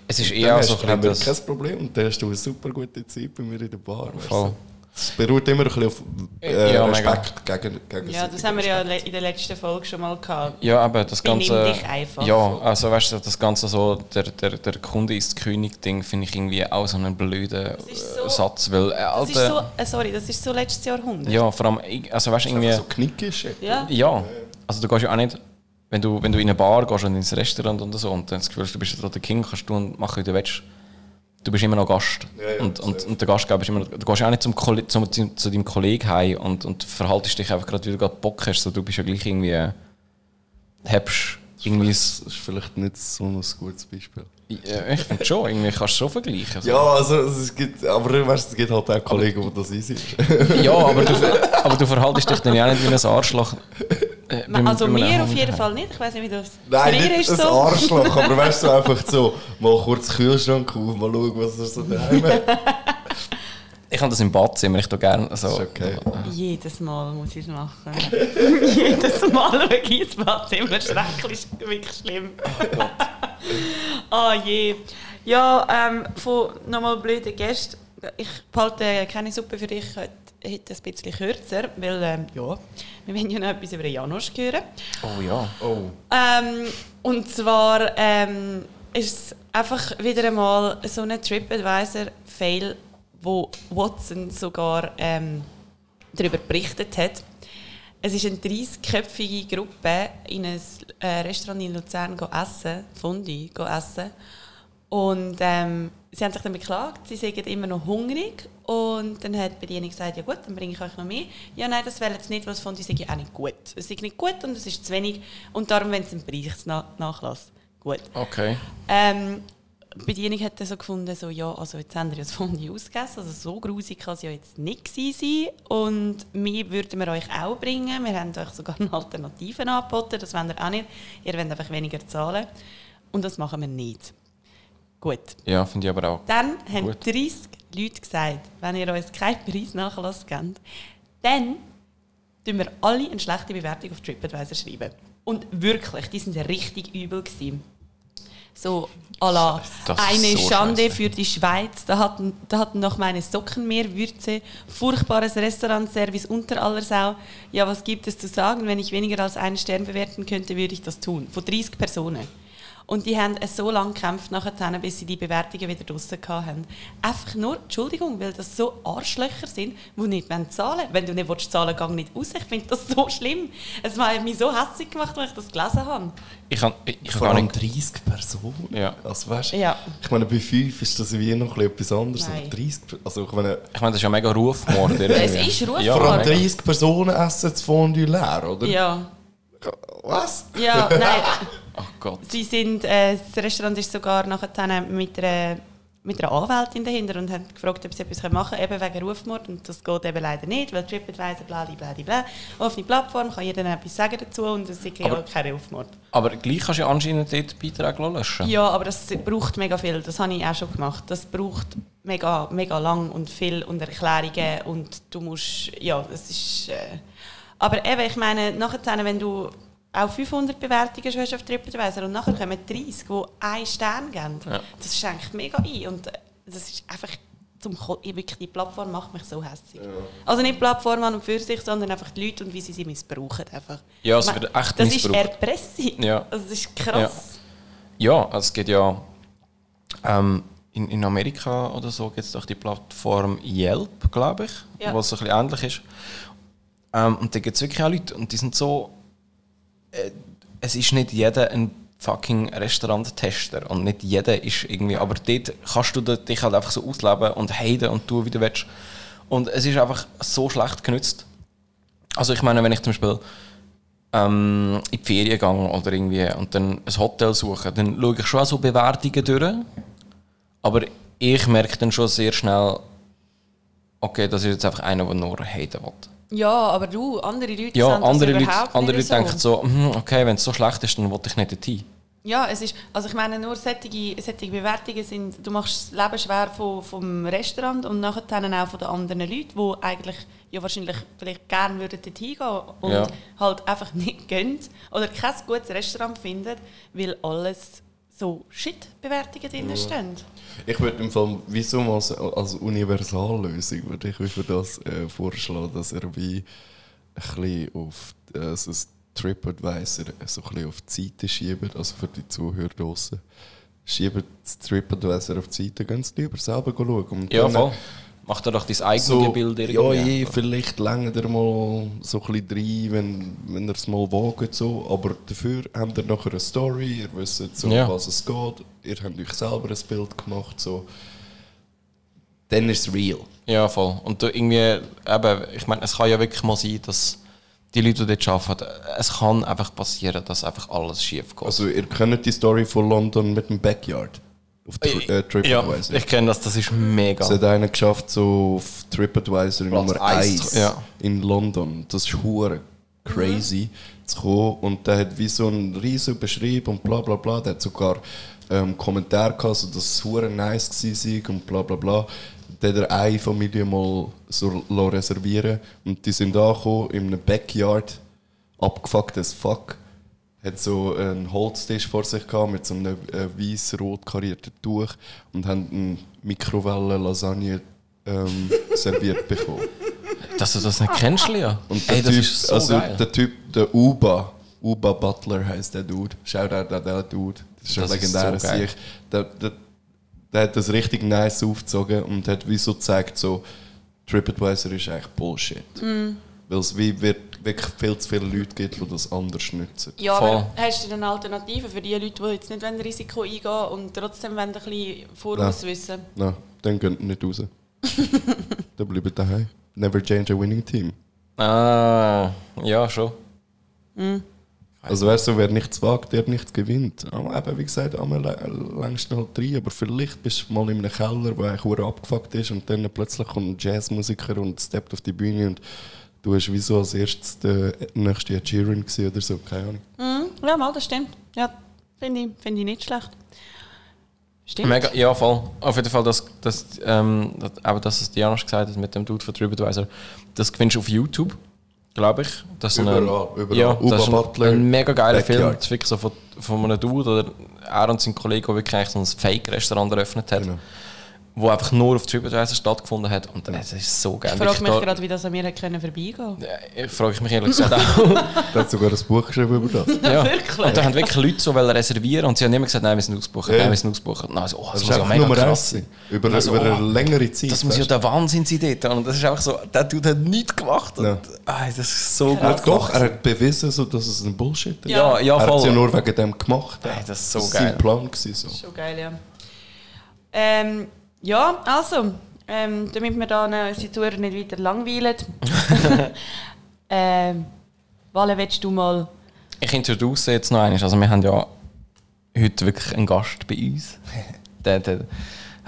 es ist eher so ein bisschen das... kein Problem und dann hast du eine super gute Zeit bei mir in der Bar. weißt Voll. du. Es beruht immer ein bisschen auf äh, Ja, mega. Respekt gegen, gegen ja, das haben wir ja in der letzten Folge schon mal gehabt. Ja, aber das Benimm Ganze. dich einfach. Ja, also weißt du, das Ganze so, der, der, der Kunde ist König-Ding, finde ich irgendwie auch so einen blöden äh, so- Satz. Weil, äh, Das ist so, äh, sorry, das ist so letztes Jahrhundert. ja, vor allem, also weißt du, irgendwie. so knickisch. Ja. Ja, also du gehst ja auch nicht, wenn du, wenn du in eine Bar gehst und ins Restaurant und so und dann das Gefühl hast, du bist jetzt der King, kannst du und machen, wie du willst. Du bist immer noch Gast. Ja, ja, und, und, und der Gastgeber ist immer noch, Du gehst ja auch nicht zum, Kolle- zum, zu, zu deinem Kollegen heim und, und verhaltest dich einfach gerade, wie du gerade Bock hast. So, du bist ja gleich irgendwie... Äh, hebst irgendwie... Das ist vielleicht nicht so ein gutes Beispiel. Ja, ich finde schon, irgendwie kannst du schon vergleichen. Also. Ja, also es gibt, aber weißt, es gibt halt auch Kollegen, die das easy ist. Ja, aber du, aber du verhaltest dich dann ja auch nicht wie ein Arschloch. äh, Also mir Hund auf jeden heim. Fall nicht. Ich weiß nicht, wie du es Nein, nicht ist ein so. Arschloch, aber weißt du, einfach so, mal kurz den Kühlschrank auf, mal schauen, was er so daheim hat. Ich habe das im Badzimmer, ich tue gerne so... ist okay. Jedes Mal muss ich es machen. Jedes Mal schaue ich ins Badzimmer. Schrecklich, wirklich schlimm. Ah je. Ja, ähm, von nochmal blöden Gästen. Ich behalte keine Suppe für dich heute, heute ein bisschen kürzer, weil ähm, ja, wir wollen ja noch etwas über Janosch hören. Oh ja. Oh. Ähm, und zwar ähm, ist es einfach wieder einmal so ein TripAdvisor-Fail, wo Watson sogar ähm, darüber berichtet hat. Es ist eine 30-köpfige Gruppe in ein äh, Restaurant in Luzern go essen, Fondue go essen. Und ähm, sie haben sich dann beklagt, sie seien immer noch hungrig. Und dann hat die Bedienung gesagt, ja gut, dann bringe ich euch noch mehr. Ja, nein, das wäre jetzt nicht, was von sei auch nicht gut. Es ist nicht gut und es ist zu wenig. Und darum, wenn es einen Preisnachlass. Gut. Okay. Ähm, die Bedienung hat dann so gefunden, so, ja, also jetzt haben wir ja das Fondue ausgegessen, also so grusig kann es ja jetzt nicht sein. Und wir würden wir euch auch bringen. Wir haben euch sogar eine Alternative angeboten, das wollt ihr auch nicht. Ihr wollt einfach weniger zahlen. Und das machen wir nicht. Gut. Ja, finde ich aber auch. Dann haben Gut. 30 Leute gesagt, wenn ihr uns keinen Preisnachlass gebt, dann tun wir alle eine schlechte Bewertung auf TripAdvisor schreiben. Und wirklich, die sind richtig übel gewesen. So à la eine so Schande scheisse. für die Schweiz, da hatten, da hatten noch meine Socken mehr Würze, furchtbares Restaurantservice unter aller Sau. Ja, was gibt es zu sagen? Wenn ich weniger als einen Stern bewerten könnte, würde ich das tun. Von 30 Personen. Und die haben es so lange gekämpft, nachher, bis sie die Bewertungen wieder draussen hatten. Einfach nur, Entschuldigung, weil das so Arschlöcher sind, die nicht zahlen wollen. Wenn du nicht willst, zahlen gang nicht raus. Ich finde das so schlimm. Es hat mich so hässlich gemacht, als ich das gelesen habe. Ich kann, ich, ich Vor allem nicht. 30 Personen. Ja. Also, weißt, Ja. Ich meine, bei 5 ist das wie noch etwas anderes. Nein. Aber 30, Per- also ich meine, Ich meine, das ist ja mega Rufmord. Es ist Rufmord. Ja, vor allem mega. 30 Personen essen das Fondue leer, oder? Ja. Was? Ja, nein. Oh Gott. Sie sind, äh, das Restaurant ist sogar nachher mit einer, mit einer Anwältin dahinter und haben gefragt, ob sie etwas machen können, eben wegen Rufmord. Und das geht eben leider nicht, weil TripAdvisor, bla, bla. Offene Plattform, kann jeder etwas sagen dazu und es ist ja kein Rufmord. Aber gleich kannst du ja anscheinend dort Beiträge löschen. Ja, aber das braucht mega viel. Das habe ich auch schon gemacht. Das braucht mega, mega lang und viel und Erklärungen und du musst, ja, das ist... Äh, Aber eben, ich meine, nachher, wenn du auch 500 Bewertungen hast auf TripAdvisor und nachher kommen 30, die einen Stern geben, Ja. das schenkt mega ein. Und äh, das ist einfach zum wirklich, die Plattform macht mich so hässlich. Also nicht die Plattform an und für sich, sondern einfach die Leute und wie sie sie missbrauchen. Einfach. Ja, es wird echt Das missbraucht. ist Erpressung. Ja. Also das ist krass. Ja, also es geht ja ähm, in, in Amerika oder so gibt es doch die Plattform Yelp, glaube ich, Ja. was so ein bisschen ähnlich ist. Ähm, und da gibt es wirklich auch Leute und die sind so. Äh, es ist nicht jeder ein fucking Restauranttester und nicht jeder ist irgendwie. Aber dort kannst du dich halt einfach so ausleben und haten und tun, wie du willst. Und es ist einfach so schlecht genützt. Also ich meine, wenn ich zum Beispiel ähm, in die Ferien gehe oder irgendwie und dann ein Hotel suche, dann schaue ich schon auch so Bewertungen durch. Aber ich merke dann schon sehr schnell, okay, das ist jetzt einfach einer, der nur haten will. Ja, aber du, andere Leute Ja, sehen das andere Leute, überhaupt andere nicht Leute denken so, hm, okay, wenn es so schlecht ist, dann will ich nicht dorthin. Ja, es ist, also ich meine, nur solche, solche Bewertungen sind, du machst das Leben schwer vom, vom Restaurant und nachher dann auch von den anderen Leuten, die eigentlich ja wahrscheinlich vielleicht gerne würden dorthin gehen und Ja. halt einfach nicht gehen oder kein gutes Restaurant finden, weil alles so Shit-Bewertungen drin stehen. Ich würde im Fall, wieso mal als, als Universallösung, würde ich für das äh, vorschlagen, dass er wie ein bisschen auf äh, so TripAdvisor so ein bisschen auf die Seite schiebt, also für die Zuhörer draussen. Schiebt das TripAdvisor auf die Seite, gehen Sie lieber selber schauen. Und Ja, dann- voll. Mach dir doch dein eigenes so, Bild ja, irgendwie. je, vielleicht länger ihr mal so ein bisschen rein, wenn, wenn ihr es mal wagt. So. Aber dafür habt ihr nachher eine Story, ihr wisst, so, Ja. was es geht, ihr habt euch selber ein Bild gemacht. So. Dann ist es real. Ja, voll. Und du irgendwie, eben, ich meine, es kann ja wirklich mal sein, dass die Leute, die dort arbeiten, es kann einfach passieren, dass einfach alles schief geht. Also ihr kennt die Story von London mit dem Backyard auf Tri äh, ja, TripAdvisor. ich kenne das, das ist mega. Es hat einer geschafft, so auf TripAdvisor Platz Nummer eins, 1 ja. in London. Das ist hure crazy zu kommen. Und der hat wie so einen riesen beschrieben und bla bla bla. Der hat sogar ähm, Kommentare gehabt, so, dass es hure nice war und bla bla bla. Dann hat er eine Familie mal so reservieren und die sind angekommen in einem Backyard, abgefuckt as fuck hat so einen Holztisch vor sich gehabt mit so einem äh, weiß-rot karierten Tuch und haben eine Mikrowellen-Lasagne ähm, serviert bekommen. Dass du das nicht kennst, Lia. Und der Ey, das typ, ist so also geil. der Typ, der Uba, Uba Butler heißt der Dude. Shoutout an den Dude. Das ist ein Das ist legendärer so geil. Sieg. Der, der, der hat das richtig nice aufgezogen und hat wie so gezeigt, so TripAdvisor ist eigentlich Bullshit. Mhm. Weil es wie wird wirklich viel zu viele Leute gibt, die das anders nutzen. Ja, Voll. aber hast du denn eine Alternative für die Leute, die jetzt nicht wollen Risiko eingehen wollen und trotzdem wollen ein bisschen voraus wissen? Nein, dann ihr nicht raus. dann bleibt daheim. Never change a winning team. Ah, ja, schon. Also wer so, wer nichts wagt, der nichts gewinnt. Aber eben, wie gesagt, einmal längst halt rein, aber vielleicht bist du mal in einem Keller, wo eigentlich abgefuckt ist und dann plötzlich kommt ein Jazzmusiker und steppt auf die Bühne und du hast wie so als erstes der nächste Ed Sheeran oder so, keine Ahnung. Mhm. Ja, mal, das stimmt. Ja, finde ich, finde ich nicht schlecht. Stimmt. Mega, ja, voll. Auf jeden Fall, das, das, ähm, das, aber das, was Diana gesagt hat mit dem Dude von TripAdvisor, das gewinnst du auf YouTube, glaube ich. Das ist so ein- Überall, überall. Ja, das ist ein, ein mega geiler Backyard. Film. Das ist wirklich so von, von einem Dude oder er und sein Kollege, der wirklich so ein Fake-Restaurant eröffnet hat, Genau. Wo einfach nur auf TripAdvisor stattgefunden hat. Und das ist so geil. ich frage mich da- gerade, wie das an mir hätte können vorbeigehen können. Ja, frage ich mich ehrlich gesagt auch. Der hat sogar ein Buch geschrieben über das. ja. Wirklich? Und da haben wirklich Leute so reservieren und sie haben immer gesagt, nein, wir sind ausgebucht, Ja. nein, wir sind ausgebucht. Und dann so, oh, das, Das ist muss ja mega Nummer krass sein. Über, Also, über oh, eine längere Zeit. Das muss ja der Wahnsinn sein dort. Und das ist einfach so, der Dude hat nichts gemacht. Und, Ja. ah, das ist so er gut hat doch, gemacht. er hat bewiesen, so, dass es ein Bullshit ist. Ja, ja, er hat es ja voll. nur wegen dem gemacht. Ey, das ist so war geil. sein Plan. Gewesen, so. Schon geil, ja. Ähm, ja, also, ähm, damit wir da unsere Tour nicht weiter langweilen. ähm, Wale, willst du mal... Ich introduce jetzt noch eines. Also wir haben ja heute wirklich einen Gast bei uns. der, der,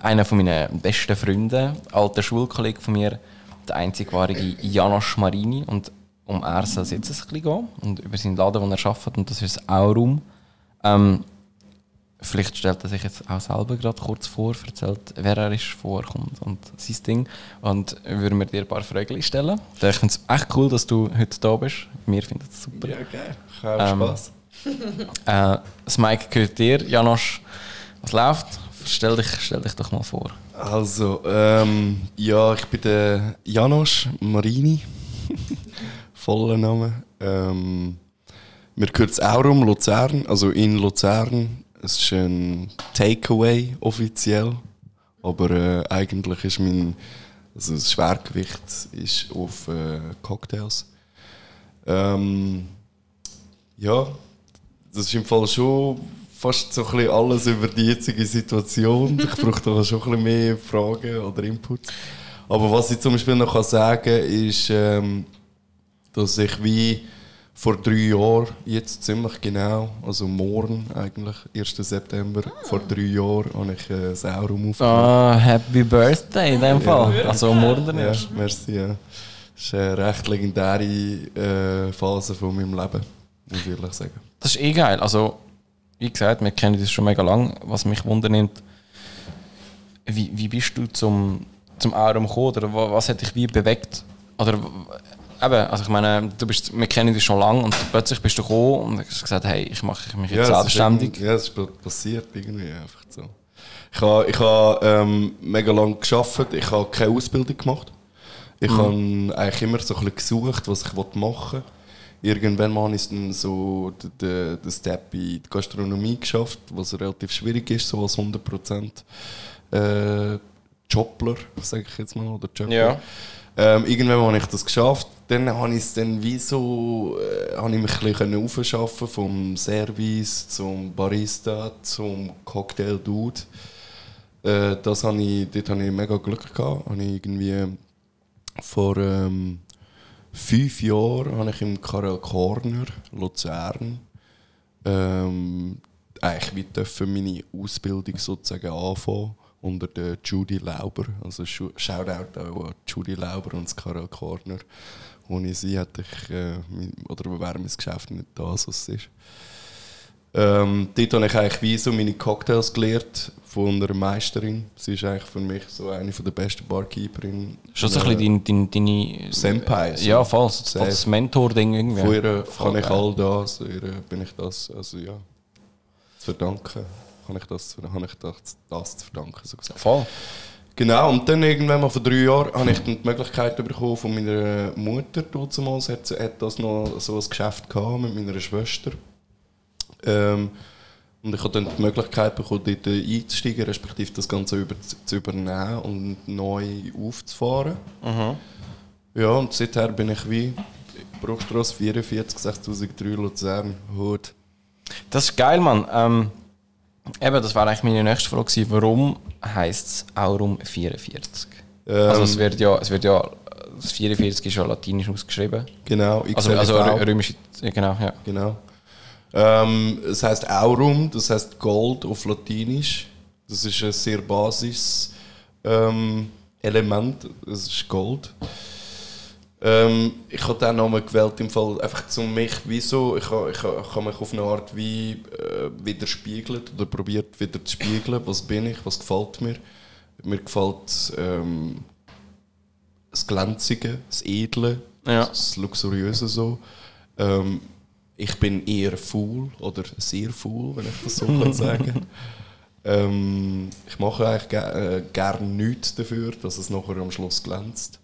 einer von meinen besten Freunde, alter Schulkollege von mir, der einzigwarige Janosch Marini. Und um er soll es jetzt ein bisschen gehen. Und über seinen Laden, den er arbeitet. Und das ist das Aurum. Ähm, vielleicht stellt er sich jetzt auch selber gerade kurz vor, erzählt, wer er ist, wo er kommt und sein Ding. Und würden wir dir ein paar Fragen stellen. Ich finde es echt cool, dass du heute da bist. Wir finden es super. Ja, geil. Ich habe Ähm, Spaß. Äh, das Mike gehört dir. Janosch, was läuft? Stell dich, stell dich doch mal vor. Also, ähm, ja, ich bin der Janosch Marini. Voller Name. Ähm, mir gehört das Aurum Luzern, also in Luzern. Es ist ein Takeaway offiziell. Aber äh, eigentlich ist mein also das Schwergewicht ist auf äh, Cocktails. Ähm, ja, das ist im Fall schon fast so ein alles über die jetzige Situation. Ich brauche da schon ein bisschen mehr Fragen oder Inputs. Aber was ich zum Beispiel noch sagen kann, ist, ähm, dass ich wie vor drei Jahren, jetzt ziemlich genau, also morgen eigentlich, 1. September, vor drei Jahren, habe ich äh, das Aurum aufgenommen. Ah, Happy Birthday in dem Fall. Also morgen Ja, erst. merci. Ja. Das ist eine recht legendäre äh, Phase von meinem Leben, muss ich ehrlich sagen. Das ist eh geil. Also, wie gesagt, wir kennen das schon mega lang. Was mich wundernimmt, wie, wie bist du zum, zum Aurum gekommen? Oder wa- was hat dich wie bewegt? Oder eben, also ich meine, du bist, wir kennen dich schon lange und plötzlich bist du gekommen und hast gesagt, hey, ich mache mich jetzt ist selbstständig. Ja, das ist pa- passiert irgendwie einfach so. Ich habe ich ha, ähm, mega lange geschafft. Ich habe keine Ausbildung gemacht. Ich habe eigentlich immer so ein bisschen gesucht, was ich machen will. Irgendwann mal habe ich dann so den, den, den Step in die Gastronomie geschafft, was relativ schwierig ist, so als 100% äh, Jobler, sage ich jetzt mal, oder Jobler. Ja. Ähm, irgendwann habe ich das geschafft. Dann habe ich es dann wie so, äh, habe ich mich ein bisschen aufschaffen vom Service zum Barista zum Cocktail Dude. Äh, das habe ich, dort habe ich mega Glück gehabt. Habe ich irgendwie vor ähm, fünf Jahren habe ich im Karel Corner Luzern ähm, eigentlich wie meine Ausbildung sozusagen anfangen unter der Judy Lauber. Also Shoutout auch an Judy Lauber und Karel Corner. Ohne sie hätte ich, äh, oder wäre mein Geschäft nicht da, so es ist. Ähm, dort habe ich eigentlich wie so meine Cocktails gelernt von einer Meisterin. Sie ist eigentlich für mich so eine der besten Barkeeperinnen. Schon so ein bisschen deine, deine, deine Senpai, so. Ja, voll. So das Mentor-Ding irgendwie. Von ihr Voll kann ich all das, ihr bin ich das, also ja, zu verdanken. Kann ich das, habe ich das, das zu verdanken, so gesagt. Voll. Genau, und dann irgendwann mal vor drei Jahren habe ich dann die Möglichkeit bekommen von meiner Mutter damals, hat, sie- hat das noch so ein Geschäft gehabt mit meiner Schwester. Ähm, und ich habe dann die Möglichkeit bekommen, dort einzusteigen, respektive das Ganze über, zu übernehmen und neu aufzufahren. Ja, und seither bin ich wie Bruchstrasse 44, 6003 Luzern, Hut. Das ist geil, Mann. Ähm, eben, das war eigentlich meine nächste Frage gewesen. Warum heisst es Aurum 44? Ähm, also es wird ja, es wird ja, das 44 ist ja latinisch ausgeschrieben. Genau, Also, also XLV. rö- römische, ja, genau, ja. Genau. Ähm, es heißt Aurum, das heißt Gold auf Latinisch. Das ist ein sehr basis ähm, Element. Es ist Gold. Ähm, ich habe den Namen gewählt im Fall einfach zu mich, wieso ich habe ich ha, ich ha mich auf eine Art wie äh, widerspiegelt oder probiert wieder zu spiegeln, was bin ich, was gefällt mir. Mir gefällt ähm, das Glänzige, das Edle, Ja. das Luxuriöse so. Ähm, ich bin eher faul oder sehr faul, wenn ich das so kann sagen ähm, Ich mache eigentlich ge äh, gerne nichts dafür, dass es nachher am Schluss glänzt.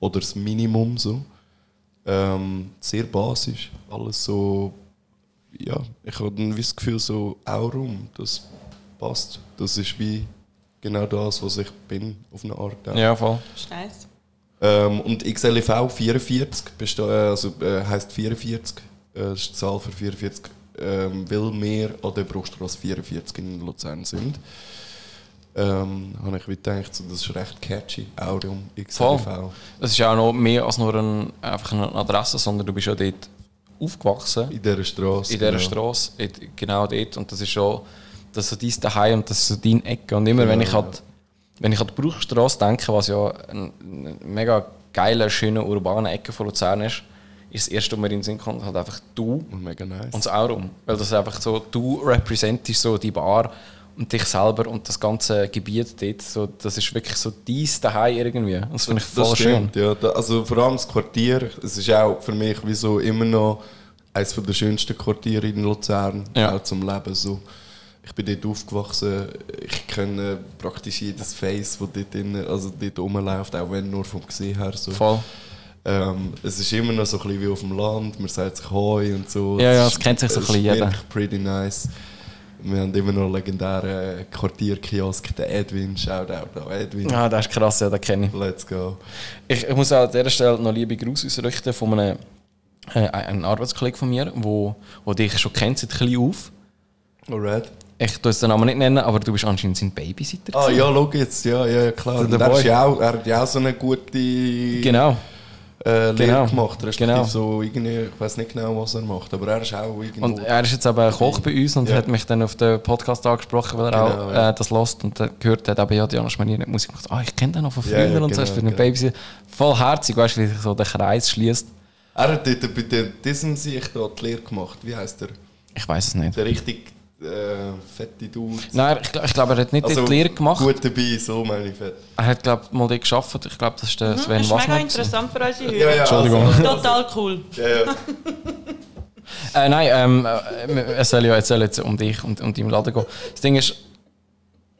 Oder das Minimum so. Ähm, sehr basisch. Alles so. Ja, ich habe dann wie das Gefühl, so Aurum, das passt. Das ist wie genau das, was ich bin, auf eine Art. auch. Ja, voll. Nice. Ähm, und XLV 44 beste- äh, also, äh, heisst 44, äh, das ist die Zahl für 44, ähm, weil wir an der Bruchstrasse 44 in Luzern sind. Ähm, habe ich gedacht, so, das ist recht catchy, Aurum XLV. Voll. Es ist ja auch noch mehr als nur ein, einfach eine Adresse, sondern du bist ja dort aufgewachsen. In dieser Straße. in dieser genau. Straße, genau dort. Und das ist schon das ist so dein Daheim und das ist so deine Ecke. Und immer wenn ich Genau, halt, wenn ich an die Bruchstraße denke, was ja eine, eine mega geile, schöne, urbane Ecke von Luzern ist, ist das erste, was mir in den Sinn kommt, halt einfach du Mega nice. und das Aurum. Weil das einfach so, du repräsentierst so die Bar und dich selber und das ganze Gebiet dort. So, das ist wirklich so dies daheim irgendwie. Das finde ich voll das schön. stimmt, ja. Da, also vor allem das Quartier, es ist auch für mich wie so immer noch eines der schönsten Quartiere in Luzern, Ja. auch zum Leben. So. Ich bin dort aufgewachsen, ich kenne praktisch jedes Face, das dort, drin, also dort rumläuft, auch wenn nur vom Gesehen her. So. Voll. Ähm, es ist immer noch so ein bisschen wie auf dem Land, man sagt sich Hoi und so. Ja, ja, Es kennt sich so ein bisschen jeder. wirklich pretty nice. Wir haben immer noch einen legendären Quartierkiosk, den Edwin, Shoutout an Edwin. Ah, das ist krass, ja, das kenne ich. Let's go. Ich, ich muss auch an dieser Stelle noch liebe Grüße ausrichten von einem, äh, einem Arbeitskollegen von mir, wo, wo dich schon kennt seit klein auf. Alright. Ich tue den Namen nicht nennen, aber du bist anscheinend sein Babysitter. Ah ja, schau jetzt, ja, ja, klar. Der er, Boy. ist ja auch, er hat ja auch so eine gute Genau. Äh, Lehre Genau. gemacht. Respektive Genau. so irgendwie, ich weiß nicht genau, was er macht, aber er ist auch irgendwo... Und er ist jetzt eben Koch bei uns und Ja. hat mich dann auf den Podcast angesprochen, weil er Genau, auch ja. äh, das lost und dann gehört hat, eben, ja, Diana Schmanier hat Musik gemacht. Ah, ich kenne den noch von Ja, früher ja, und so, ist genau, für einen genau. Babysitter. Voll herzig, weißt du, wie sich so der Kreis schließt. er hat dort bei diesem sich da die Lehre gemacht. Wie heißt der? Ich weiß es nicht. Der richtig äh, fette Dude. Nein, ich, ich glaube, er hat nicht Also, die Lehre gemacht. Gut dabei, so meine ich fett. Er hat, glaube ich, mal dort gearbeitet. Ich glaube, das ist der Sven Das ist mega interessant für unsere Hörer. Ja, ja, Entschuldigung. Also, Total cool. ja, ja. Äh, nein, ähm, äh, es soll ja es soll jetzt um dich und um deinen Laden gehen. Das Ding ist,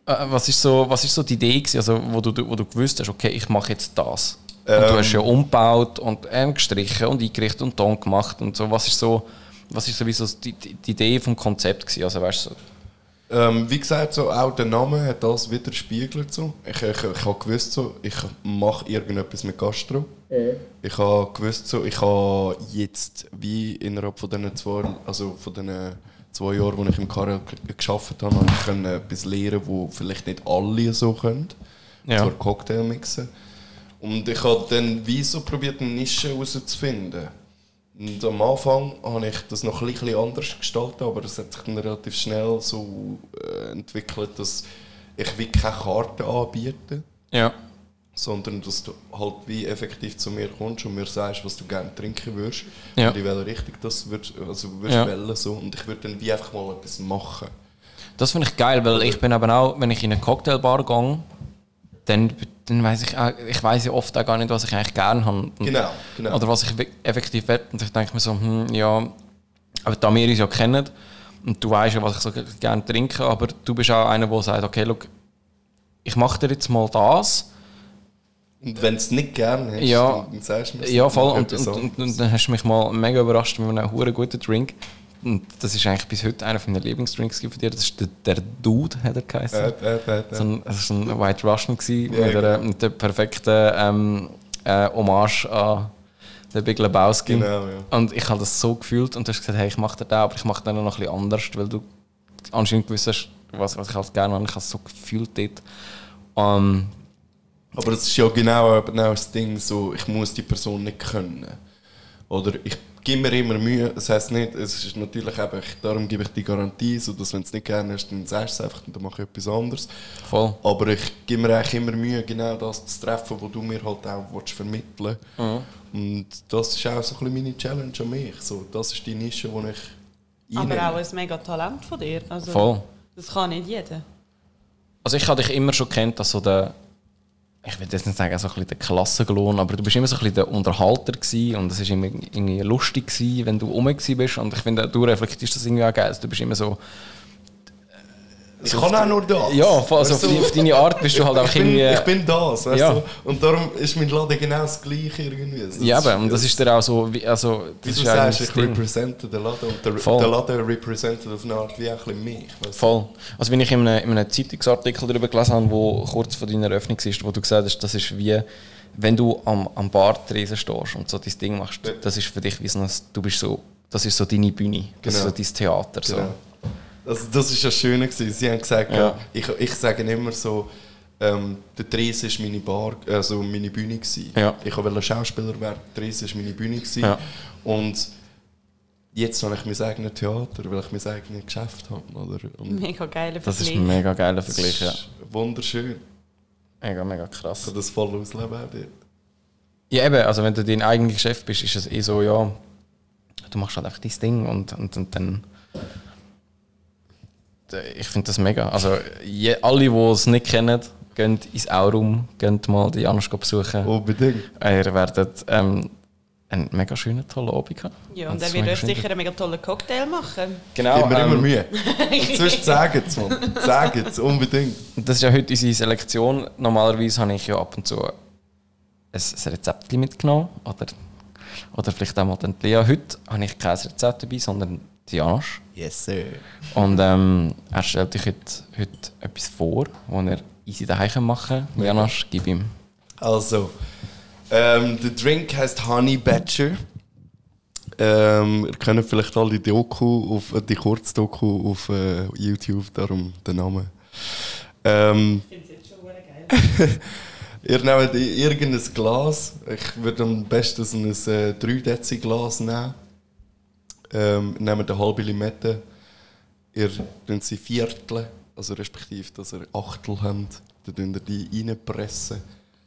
äh, was ist so, was ist so die Idee gewesen, also, wo du, wo du gewusst hast, okay, ich mache jetzt das. Und du Ähm. hast ja umgebaut und ähm, gestrichen und eingerichtet und Ton gemacht und so. Was ist so, was ist sowieso die, die, Idee vom Konzept gewesen? Also, weißt du, so, Ähm, wie gesagt, so, auch der Name hat das widerspiegelt. So. Ich, ich, ich habe gewusst, so, ich mache irgendetwas mit Gastro. Ich habe gewusst, so, ich habe jetzt, wie innerhalb von diesen zwei, also von diesen zwei Jahren, wo ich im Karel geschafft habe, habe ich können etwas lernen, wo vielleicht nicht alle so können. Ja. Zwar Cocktail mixen. Und ich habe dann wie so probiert, eine Nische herauszufinden. Und am Anfang habe ich das noch ein bisschen anders gestaltet, aber es hat sich dann relativ schnell so äh, entwickelt, dass ich wie keine Karten anbiete, ja. sondern dass du halt wie effektiv zu mir kommst und mir sagst, was du gerne trinken würdest Ja. und in welcher Richtung das würdest, also würdest Ja. wählen, so. und ich würde dann wie einfach mal etwas machen. Das finde ich geil, weil ich bin eben auch, wenn ich in eine Cocktailbar gehe, dann, dann weiß ich auch, ich weiß ja oft auch gar nicht, was ich eigentlich gerne habe. Genau, genau. Oder was ich effektiv will. Und ich denke mir so, hm, ja, aber da wir uns ja kennen und du weißt ja, was ich so gerne trinke, aber du bist auch einer, der sagt, okay, look, ich mache dir jetzt mal das. Und wenn du es nicht gerne hast, Ja. dann, sagst du mir Ja, voll. Und, und, und, und dann hast du mich mal mega überrascht mit einem guten Drink. Und das ist eigentlich bis heute einer meiner Lieblingsdrinks von dir. Das ist der, der Dude, hat er geheißen. Äh, äh, äh, äh. So ein, das war ein White Russian gewesen, Ja, mit, der, genau. mit der perfekten ähm, äh, Hommage an den Big Lebowski. Genau, ja. Und ich habe das so gefühlt und du hast gesagt, hey, ich mache den, aber ich mache den noch ein bisschen anders, weil du anscheinend gewusst hast, was, was ich halt gerne habe. Ich habe es so gefühlt dort. Ähm, Aber es ist ja genau, genau das Ding, so, ich muss die Person nicht können. Oder ich gebe mir immer Mühe, das heisst nicht, es ist natürlich eben, darum gebe ich die Garantie, so dass wenn du es nicht gerne hast, dann sagst du es einfach und dann mache ich etwas anderes. voll. Aber ich gebe mir eigentlich immer Mühe, genau das zu treffen, was du mir halt auch willst vermitteln Mhm. Und das ist auch so ein bisschen meine Challenge an mich. So, das ist die Nische, die ich Aber einnehme. auch ein mega Talent von dir. Also, Voll. Das kann nicht jeder. Also ich habe dich immer schon kennt, als so der, ich will jetzt nicht sagen, so ein bisschen der Klassengelohn, aber du bist immer so ein bisschen der Unterhalter gewesen und es war immer irgendwie lustig gewesen, wenn du rum bist und ich finde, du reflektierst das irgendwie auch geil. Also Du bist immer so, Ich kann auch nur das. ja, also Weißt auf, du, auf deine Art bist du halt auch irgendwie... ich bin das, weißt Ja. du? Und darum ist mein Laden genau das Gleiche irgendwie. Das ja, aber und das ist dir auch so, wie, also Wie das du ist eigentlich sagst, ich Ding. represente den Laden und der, Voll. der Laden representet auf eine Art wie auch ein bisschen mich. weißt du? Voll. Also wenn ich in einem, in einem Zeitungsartikel darüber gelesen habe, wo kurz vor deiner Eröffnung ist, wo du gesagt hast, das ist wie, wenn du am, am Bartresen stehst und so dein Ding machst, das ist für dich wie so, du bist so, das ist so deine Bühne, das Genau. ist so dein Theater. So. Also das ist ja schön gewesen. Sie haben gesagt, Ja. ja. ich, ich sage immer so, ähm, der Tres ist meine Bar, also meine Bühne gewesen. Ja. Ich wollte Schauspieler werden, der Tres ist meine Bühne gewesen. Ja. Und jetzt habe ich mein eigenes Theater, weil ich mein eigenes Geschäft habe. Oder? Und Mega geiler Das ist Vergleich. ein mega geiler das Vergleich, ja. ist wunderschön. Mega, mega Ich krass. kann das voll ausleben auch dort. Ja, eben, also wenn du dein eigener Chef bist, ist es eh so, ja, du machst halt einfach dein Ding und, und, und dann. Ich finde das mega. Also, je, alle, die es nicht kennen, gehen ins Aurum, gehen mal die Janusz besuchen. Unbedingt. Ihr werdet ähm, einen mega schönen, tollen Abend haben. Ja, und das er wird euch sicher einen mega tollen Cocktail machen. Genau. Immer, immer ähm, Mühe. Inzwischen sagen es, Mann. Sagen es, unbedingt. Das ist ja heute unsere Selektion. Normalerweise habe ich ja ab und zu ein, ein Rezept mitgenommen. Oder, oder vielleicht auch mal den Lea. Heute habe ich kein Rezept dabei, sondern Janosch. Yes, sir. Und ähm, er stellt euch heute, heute etwas vor, das er easy daheim machen kann. Janosch, gib ihm. Also, ähm, der Drink heißt Honey Badger. Ähm, ihr kennt vielleicht alle die Doku, auf, äh, die Kurzdoku auf äh, YouTube, darum der Name. Ähm, ihr nehmt irgendein Glas. Ich würde am besten so ein äh, 3 Dezi Glas nehmen. Ähm, nehmt eine halbe Limette. Ihr tun sie Viertel, also respektive, dass ihr Achtel habt. Dann tun ihr die reinpressen.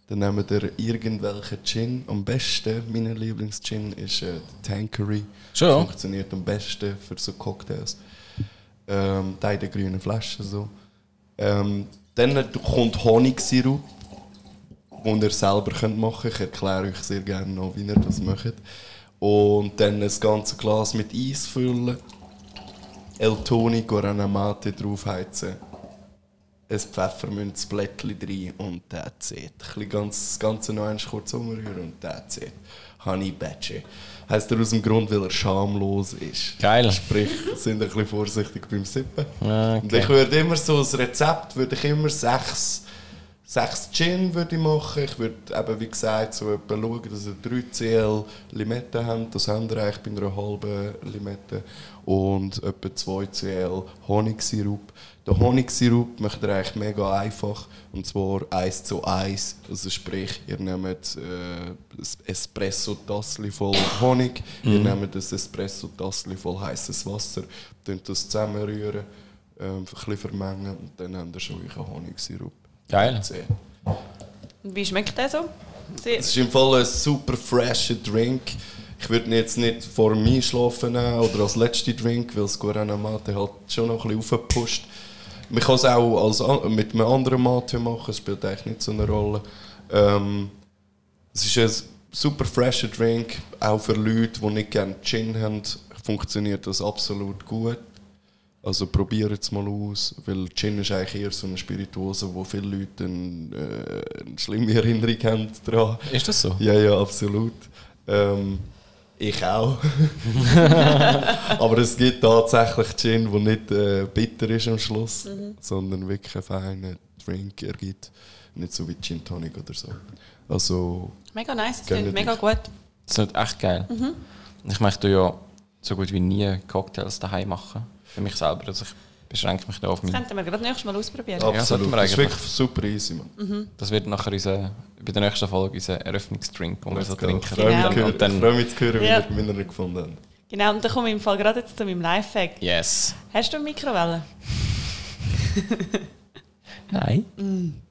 Dann nehmt ihr irgendwelchen Gin. Am besten, mein Lieblings-Gin ist äh, der Tankery. Schon? Funktioniert am besten für so Cocktails. Ähm, der in der grünen Flasche so. Ähm, dann kommt Honigsirup, den ihr selber könnt machen könnt. Ich erkläre euch sehr gerne noch, wie ihr das macht. Und dann das ganze Glas mit Eis füllen. El Guarana Mate draufheizen. Ein Pfefferminzblättchen rein und that's it. Ein ganz, das Ganze noch einmal kurz umrühren und that's it. Honey Badger. Heißt er aus dem Grund, weil er schamlos ist. Geil. Sprich, sind ein bisschen vorsichtig beim Sippen. Ah, Und okay. ich würde immer so ein Rezept, würde ich immer sechs, sechs Gin würde ich machen. Ich würde eben, wie gesagt, so etwa schauen, dass ihr 3 CL Limette habt. Das haben wir eigentlich bei einer halben Limette. Und etwa 2 CL Honigsirup. Den Honigsirup macht ihr eigentlich mega einfach. Und zwar 1 zu 1. Also sprich, ihr nehmt äh, Espresso-Tassel voll Honig, ihr nehmt ein Espresso-Tassel voll heißes Wasser, könnt das zusammenrühren, ähm, ein bisschen vermengen und dann habt ihr schon euren Honigsirup. Geil. Wie schmeckt der so? Sehr- Es ist im Fall ein super fresher Drink. Ich würde ihn jetzt nicht vor dem Einschlafen nehmen oder als letzten Drink, weil das Guarana Mate halt schon noch ein bisschen aufgepusht. Man kann es auch als, mit einem anderen Mate machen, es spielt eigentlich nicht so eine Rolle. Ähm, es ist ein super fresher Drink, auch für Leute, die nicht gerne Gin haben, funktioniert das absolut gut. Also probiert es mal aus, weil Gin ist eigentlich eher so eine Spirituose, wo viele Leute eine, äh, eine schlimme Erinnerung haben daran. Ist das so? Ja, ja, absolut. Ähm, ich auch. Aber es gibt tatsächlich Gin, der nicht äh, bitter ist am Schluss, sondern wirklich einen feinen Drink ergibt. Nicht so wie Gin Tonic oder so. Also, Mega nice, es klingt mega gut. Das ist echt geil. Ich möchte ja so gut wie nie Cocktails daheim machen. Für mich selber. Also ich beschränke mich da auf Das mich. könnten wir gerade nächstes Mal ausprobieren. sollten absolut. wir Das ist wirklich super easy, man. Das wird nachher unser, bei der nächsten Folge unser Eröffnungsdrink, den wir so trinken. Ich freue mich, Genau. dann- ich freue mich zu hören, wie Ja. wie ihr ihn gefunden habt. Genau, und dann komme ich im Fall gerade jetzt zu meinem Lifehack. Yes. Hast du eine Mikrowelle? Nein.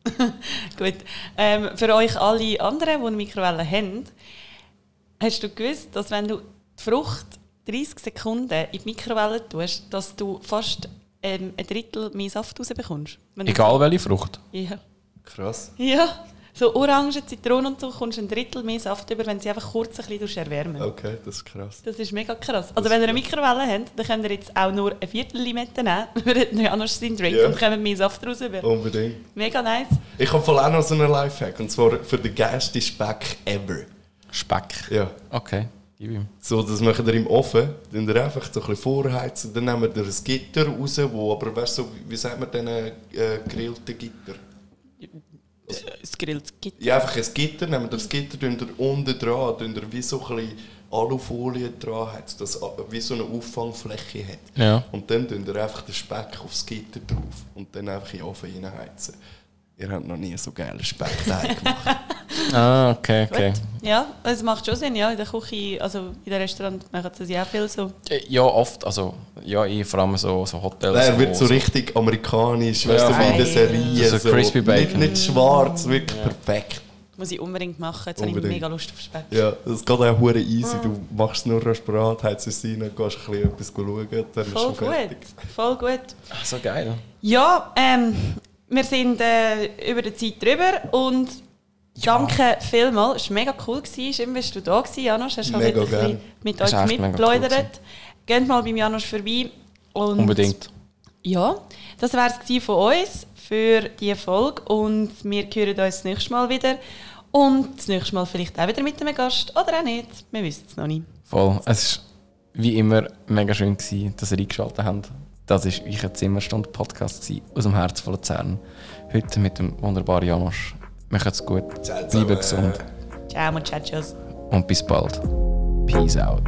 Gut. Ähm, für euch alle anderen, die eine Mikrowelle haben, hast du gewusst, dass wenn du die Frucht 30 Sekunden in die Mikrowelle tust, dass du fast ähm, ein Drittel mehr Saft rausbekommst? Egal welche Frucht. Ja. Krass. Ja. So Orangen, Zitronen und so kommst du ein Drittel mehr Saft über, wenn sie einfach kurz ein bisschen erwärmen. Okay, das ist krass. Das ist mega krass. Also wenn ihr eine Mikrowelle habt, dann könnt ihr jetzt auch nur ein Viertel Limette nehmen, würdet ihr anders seinen Drink Ja. und kommt mehr Saft raus über. Unbedingt. Mega nice. Ich habe voll auch noch so einen Lifehack, und zwar für den geilsten Speck ever. Speck. Ja. Okay, gib ihm. So, das macht ihr im Ofen, dann ihr einfach so ein bisschen vorheizen, dann nehmt ihr ein Gitter raus, wo aber, weißt du, so, wie sagt man denn, äh, gegrillten Gitter? Es grillt Gitter. Ja, einfach ein Gitter, nehmt ihr das Gitter tun ihr unten dran, tun ihr wie so ein bisschen Alufolie dran, hat, das a- wie so eine Auffangfläche hat. Ja. Und dann tun ihr einfach den Speck aufs Gitter drauf und dann einfach in den Ofen reinheizen. Ihr habt noch nie so geilen Speck daheim gemacht. Ah, okay, okay. Ja, es macht schon Sinn, ja. In der Küche, also in den Restaurant machen sie ja auch viel so. Äh, Ja, oft. Also, ja, ich vor allem so, so Hotels. Er wird wo so richtig amerikanisch, weißt du, Ja. wie in der Serie. So crispy Nicht, bacon. nicht schwarz, wirklich perfekt. Muss ich unbedingt machen. Jetzt habe ich Unbedingt. mega Lust auf Speck. Ja, das geht auch hure easy. Du machst nur Restaurant, heizst es rein, gehst ein bisschen etwas schauen, dann ist Voll schon gut. fertig. Voll gut. Ach, so geil. Ja, ähm, wir sind äh, über die Zeit drüber und danke vielmals. Es war mega cool. Gewesen. Schön, bist du da gewesen, Janusz. Hast du Mega wieder ein mit euch mega mitgeplaudert. Geht mal beim Janusz vorbei. Und Unbedingt. Ja, das war es von uns für diese Folge und wir hören uns das nächste Mal wieder. Und das nächste Mal vielleicht auch wieder mit einem Gast oder auch nicht. Wir wissen es noch nicht. Voll. Es war wie immer mega schön, gewesen, dass ihr eingeschaltet habt. Das ist ich ein Zimmerstunde Podcast aus dem Herz von Luzern. Heute mit dem wunderbaren Janosch. Macht's gut, bleibt gesund. Ciao muchachos. Und bis bald. Peace out.